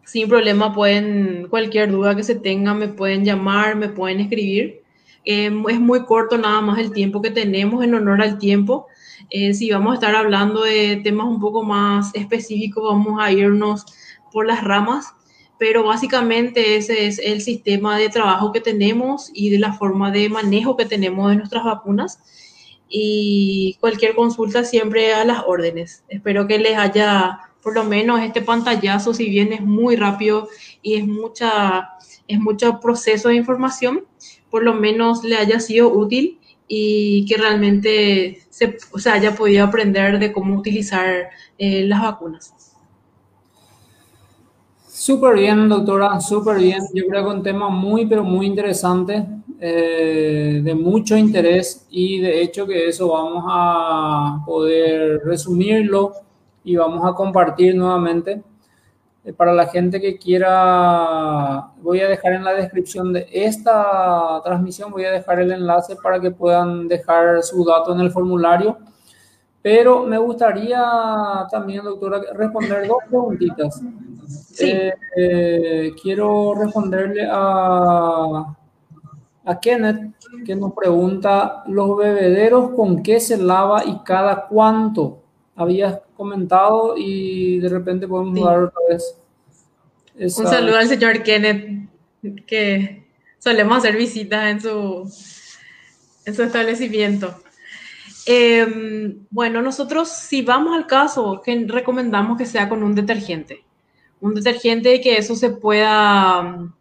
Sin problema pueden, cualquier duda que se tenga, me pueden llamar, me pueden escribir. Eh, es muy corto nada más el tiempo que tenemos en honor al tiempo. Eh, si vamos a estar hablando de temas un poco más específicos, vamos a irnos por las ramas pero básicamente ese es el sistema de trabajo que tenemos y de la forma de manejo que tenemos de nuestras vacunas. Y cualquier consulta siempre a las órdenes. Espero que les haya, por lo menos este pantallazo, si bien es muy rápido y es, mucha, es mucho proceso de información, por lo menos le haya sido útil y que realmente se, haya podido aprender de cómo utilizar eh, las vacunas. Súper bien, doctora, súper bien. Yo creo que un tema muy, pero muy interesante, eh, de mucho interés y de hecho que eso vamos a poder resumirlo y vamos a compartir nuevamente. Eh, para la gente que quiera, voy a dejar en la descripción de esta transmisión, voy a dejar el enlace para que puedan dejar su dato en el formulario. Pero me gustaría también, doctora, responder dos preguntitas. Eh, eh, quiero responderle a, a Kenneth, que nos pregunta, ¿los bebederos con qué se lava y cada cuánto? Habías comentado y de repente podemos dar otra vez. Un saludo al señor Kenneth, que solemos hacer visitas en su, en su establecimiento. Em, bueno, nosotros si vamos al caso, que recomendamos que sea con un detergente un detergente que eso se pueda,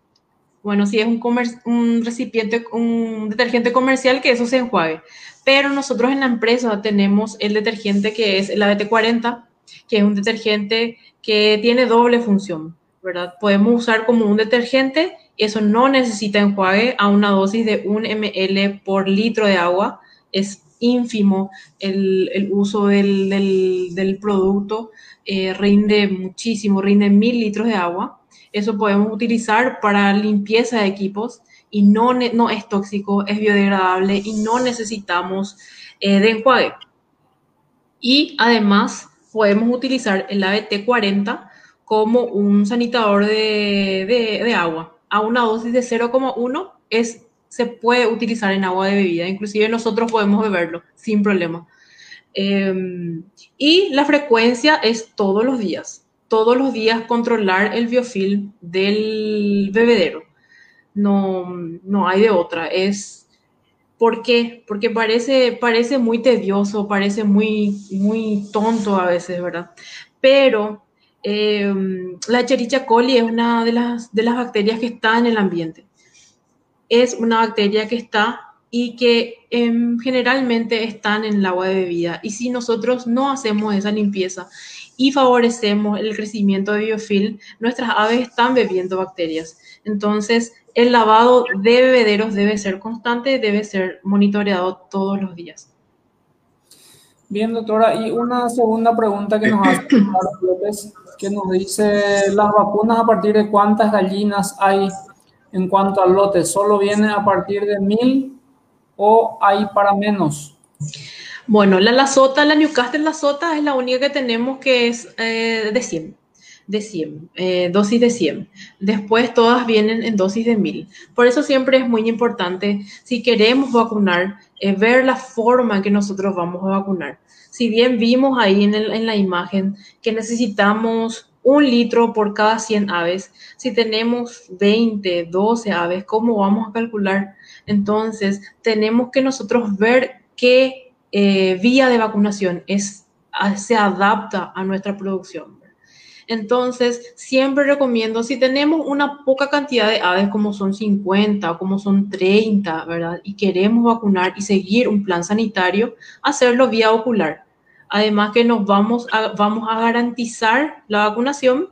bueno, si es un, recipiente, un detergente comercial, que eso se enjuague. Pero nosotros en la empresa tenemos el detergente que es el ABT40, que es un detergente que tiene doble función, ¿verdad? Podemos usar como un detergente, eso no necesita enjuague a una dosis de un ml por litro de agua, es ínfimo el, uso del producto eh, rinde muchísimo, rinde mil litros de agua. Eso podemos utilizar para limpieza de equipos y no, no es tóxico, es biodegradable y no necesitamos eh, de enjuague. Y además podemos utilizar el ABT40 como un sanitador de, de, agua. A una dosis de 0,1 es se puede utilizar en agua de bebida, inclusive nosotros podemos beberlo sin problema. Em, y la frecuencia es todos los días. Todos los días controlar el biofilm del bebedero. No, no hay de otra. Es, ¿Por qué? Porque parece, parece muy tedioso, parece muy, muy tonto a veces, ¿verdad? Pero em, la Echerichia coli es una de las, de las bacterias que está en el ambiente. Es una bacteria que está y que em, generalmente están en el agua de bebida. Y si nosotros no hacemos esa limpieza y favorecemos el crecimiento de biofilm, nuestras aves están bebiendo bacterias. Entonces, el lavado de bebederos debe ser constante, debe ser monitoreado todos los días. Bien, doctora, y una segunda pregunta que nos hace López, que nos dice, ¿las vacunas a partir de cuántas gallinas hay en cuanto al lote? ¿Solo viene a partir de mil o hay para menos? Bueno, la Lasota, la Newcastle Lasota es la única que tenemos que es eh, de 100 de 100, eh, dosis de 100. Después todas vienen en dosis de 1000. Por eso siempre es muy importante, si queremos vacunar, ver la forma en que nosotros vamos a vacunar. Si bien vimos ahí en, en la imagen que necesitamos un litro por cada 100 aves, si tenemos 20, 12 aves, ¿cómo vamos a calcular? Entonces, tenemos que nosotros ver qué eh, vía de vacunación es, se adapta a nuestra producción. Entonces, siempre recomiendo, si tenemos una poca cantidad de aves, como son 50 o como son 30, ¿verdad? Y queremos vacunar y seguir un plan sanitario, hacerlo vía ocular. Además que nos vamos a, vamos a garantizar la vacunación,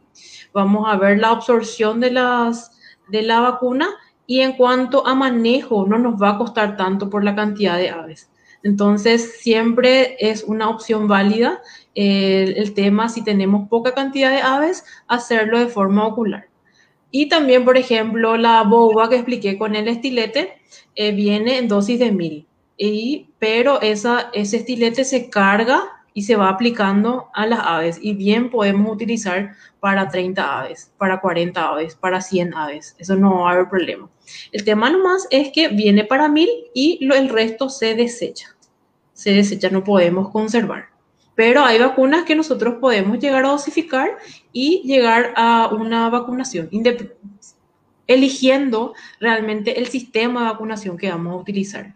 vamos a ver la absorción de, las, de la vacuna y en cuanto a manejo, no nos va a costar tanto por la cantidad de aves. Entonces, siempre es una opción válida el, tema, si tenemos poca cantidad de aves, hacerlo de forma ocular. Y también, por ejemplo, la boba que expliqué con el estilete eh, viene en dosis de mil, y, pero esa, ese estilete se carga y se va aplicando a las aves. Y bien podemos utilizar para 30 aves, para 40 aves, para 100 aves. Eso no va a haber problema. El tema nomás es que viene para mil y el resto se desecha. Se desecha, no podemos conservar pero hay vacunas que nosotros podemos llegar a dosificar y llegar a una vacunación, eligiendo realmente el sistema de vacunación que vamos a utilizar.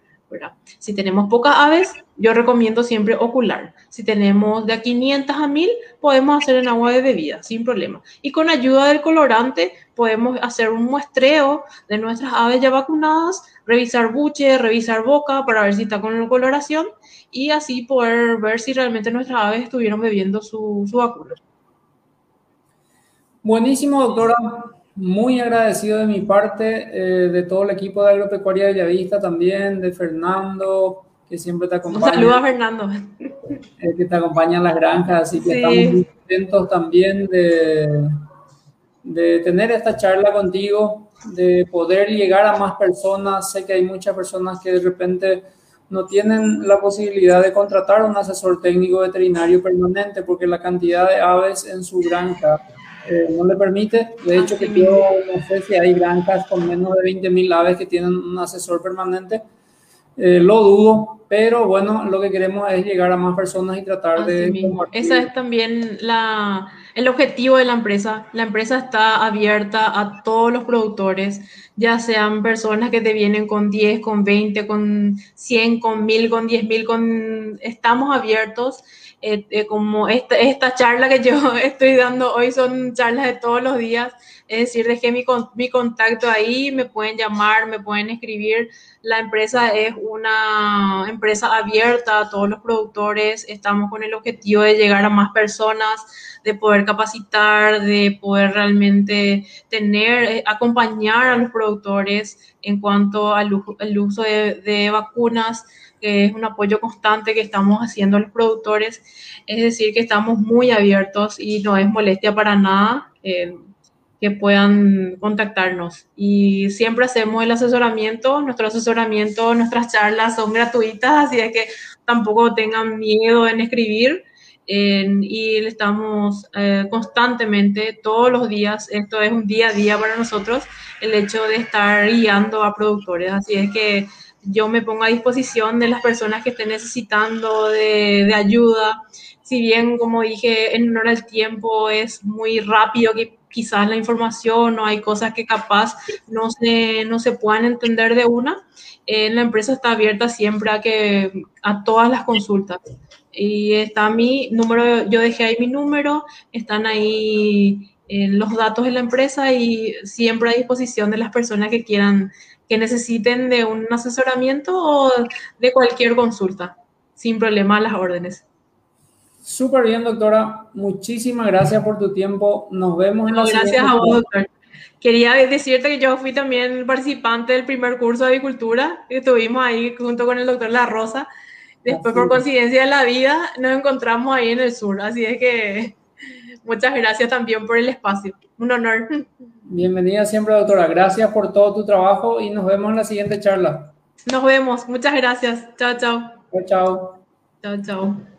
Si tenemos pocas aves, yo recomiendo siempre ocular. Si tenemos de a 500 a 1000, podemos hacer en agua de bebida, sin problema. Y con ayuda del colorante, podemos hacer un muestreo de nuestras aves ya vacunadas, revisar buche, revisar boca para ver si está con coloración y así poder ver si realmente nuestras aves estuvieron bebiendo su, su vacuna. Buenísimo, doctora muy agradecido de mi parte, eh, de todo el equipo de Agropecuaria de Bellavista también, de Fernando, que siempre te acompaña. Saludos a Fernando. Eh, que te acompaña en las granjas, así que estamos muy contentos también de, de tener esta charla contigo, de poder llegar a más personas. Sé que hay muchas personas que de repente no tienen la posibilidad de contratar un asesor técnico veterinario permanente porque la cantidad de aves en su granja eh, no le permite. De hecho, que yo no sé si hay granjas con menos de 20.000 aves que tienen un asesor permanente. Eh, lo dudo, pero bueno, lo que queremos es llegar a más personas y tratar de... Esa es también la, el objetivo de la empresa. La empresa está abierta a todos los productores, ya sean personas que te vienen con 10, con 20, con 100, con 1000, con 10.000, con... Estamos abiertos eh, eh, como esta, esta, charla que yo estoy dando hoy son charlas de todos los días, es decir, dejé mi, mi contacto ahí, me pueden llamar, me pueden escribir. La empresa es una empresa abierta a todos los productores, estamos con el objetivo de llegar a más personas, de poder capacitar, de poder realmente tener, eh, acompañar a los productores en cuanto al, uso de, de vacunas que es un apoyo constante que estamos haciendo a los productores. Es decir, que estamos muy abiertos y no es molestia para nada eh, que puedan contactarnos. Y siempre hacemos el asesoramiento, nuestro asesoramiento, nuestras charlas son gratuitas, así es que tampoco tengan miedo en escribir. y estamos eh, constantemente, todos los días, esto es un día a día para nosotros, el hecho de estar guiando a productores. Así es que yo me pongo a disposición de las personas que estén necesitando de, ayuda. Si bien, como dije, en honor al tiempo es muy rápido que quizás la información o hay cosas que capaz no se, no se puedan entender de una, eh, la empresa está abierta siempre a, que, a todas las consultas. Y está mi número, yo dejé ahí mi número, están ahí los datos de la empresa y siempre a disposición de las personas que quieran, que necesiten de un asesoramiento o de cualquier consulta, sin problema las órdenes. Súper bien, doctora. Muchísimas gracias por tu tiempo. Nos vemos en la Gracias a vos, doctor. Quería decirte que yo fui también participante del primer curso de avicultura que estuvimos ahí junto con el doctor La Rosa. Después, por coincidencia de la vida, nos encontramos ahí en el sur. Así es que muchas gracias también por el espacio. Un honor. Bienvenida siempre, doctora. Gracias por todo tu trabajo y nos vemos en la siguiente charla. Nos vemos. Muchas gracias. Chao, chao. Chao, chao. Chao, chao.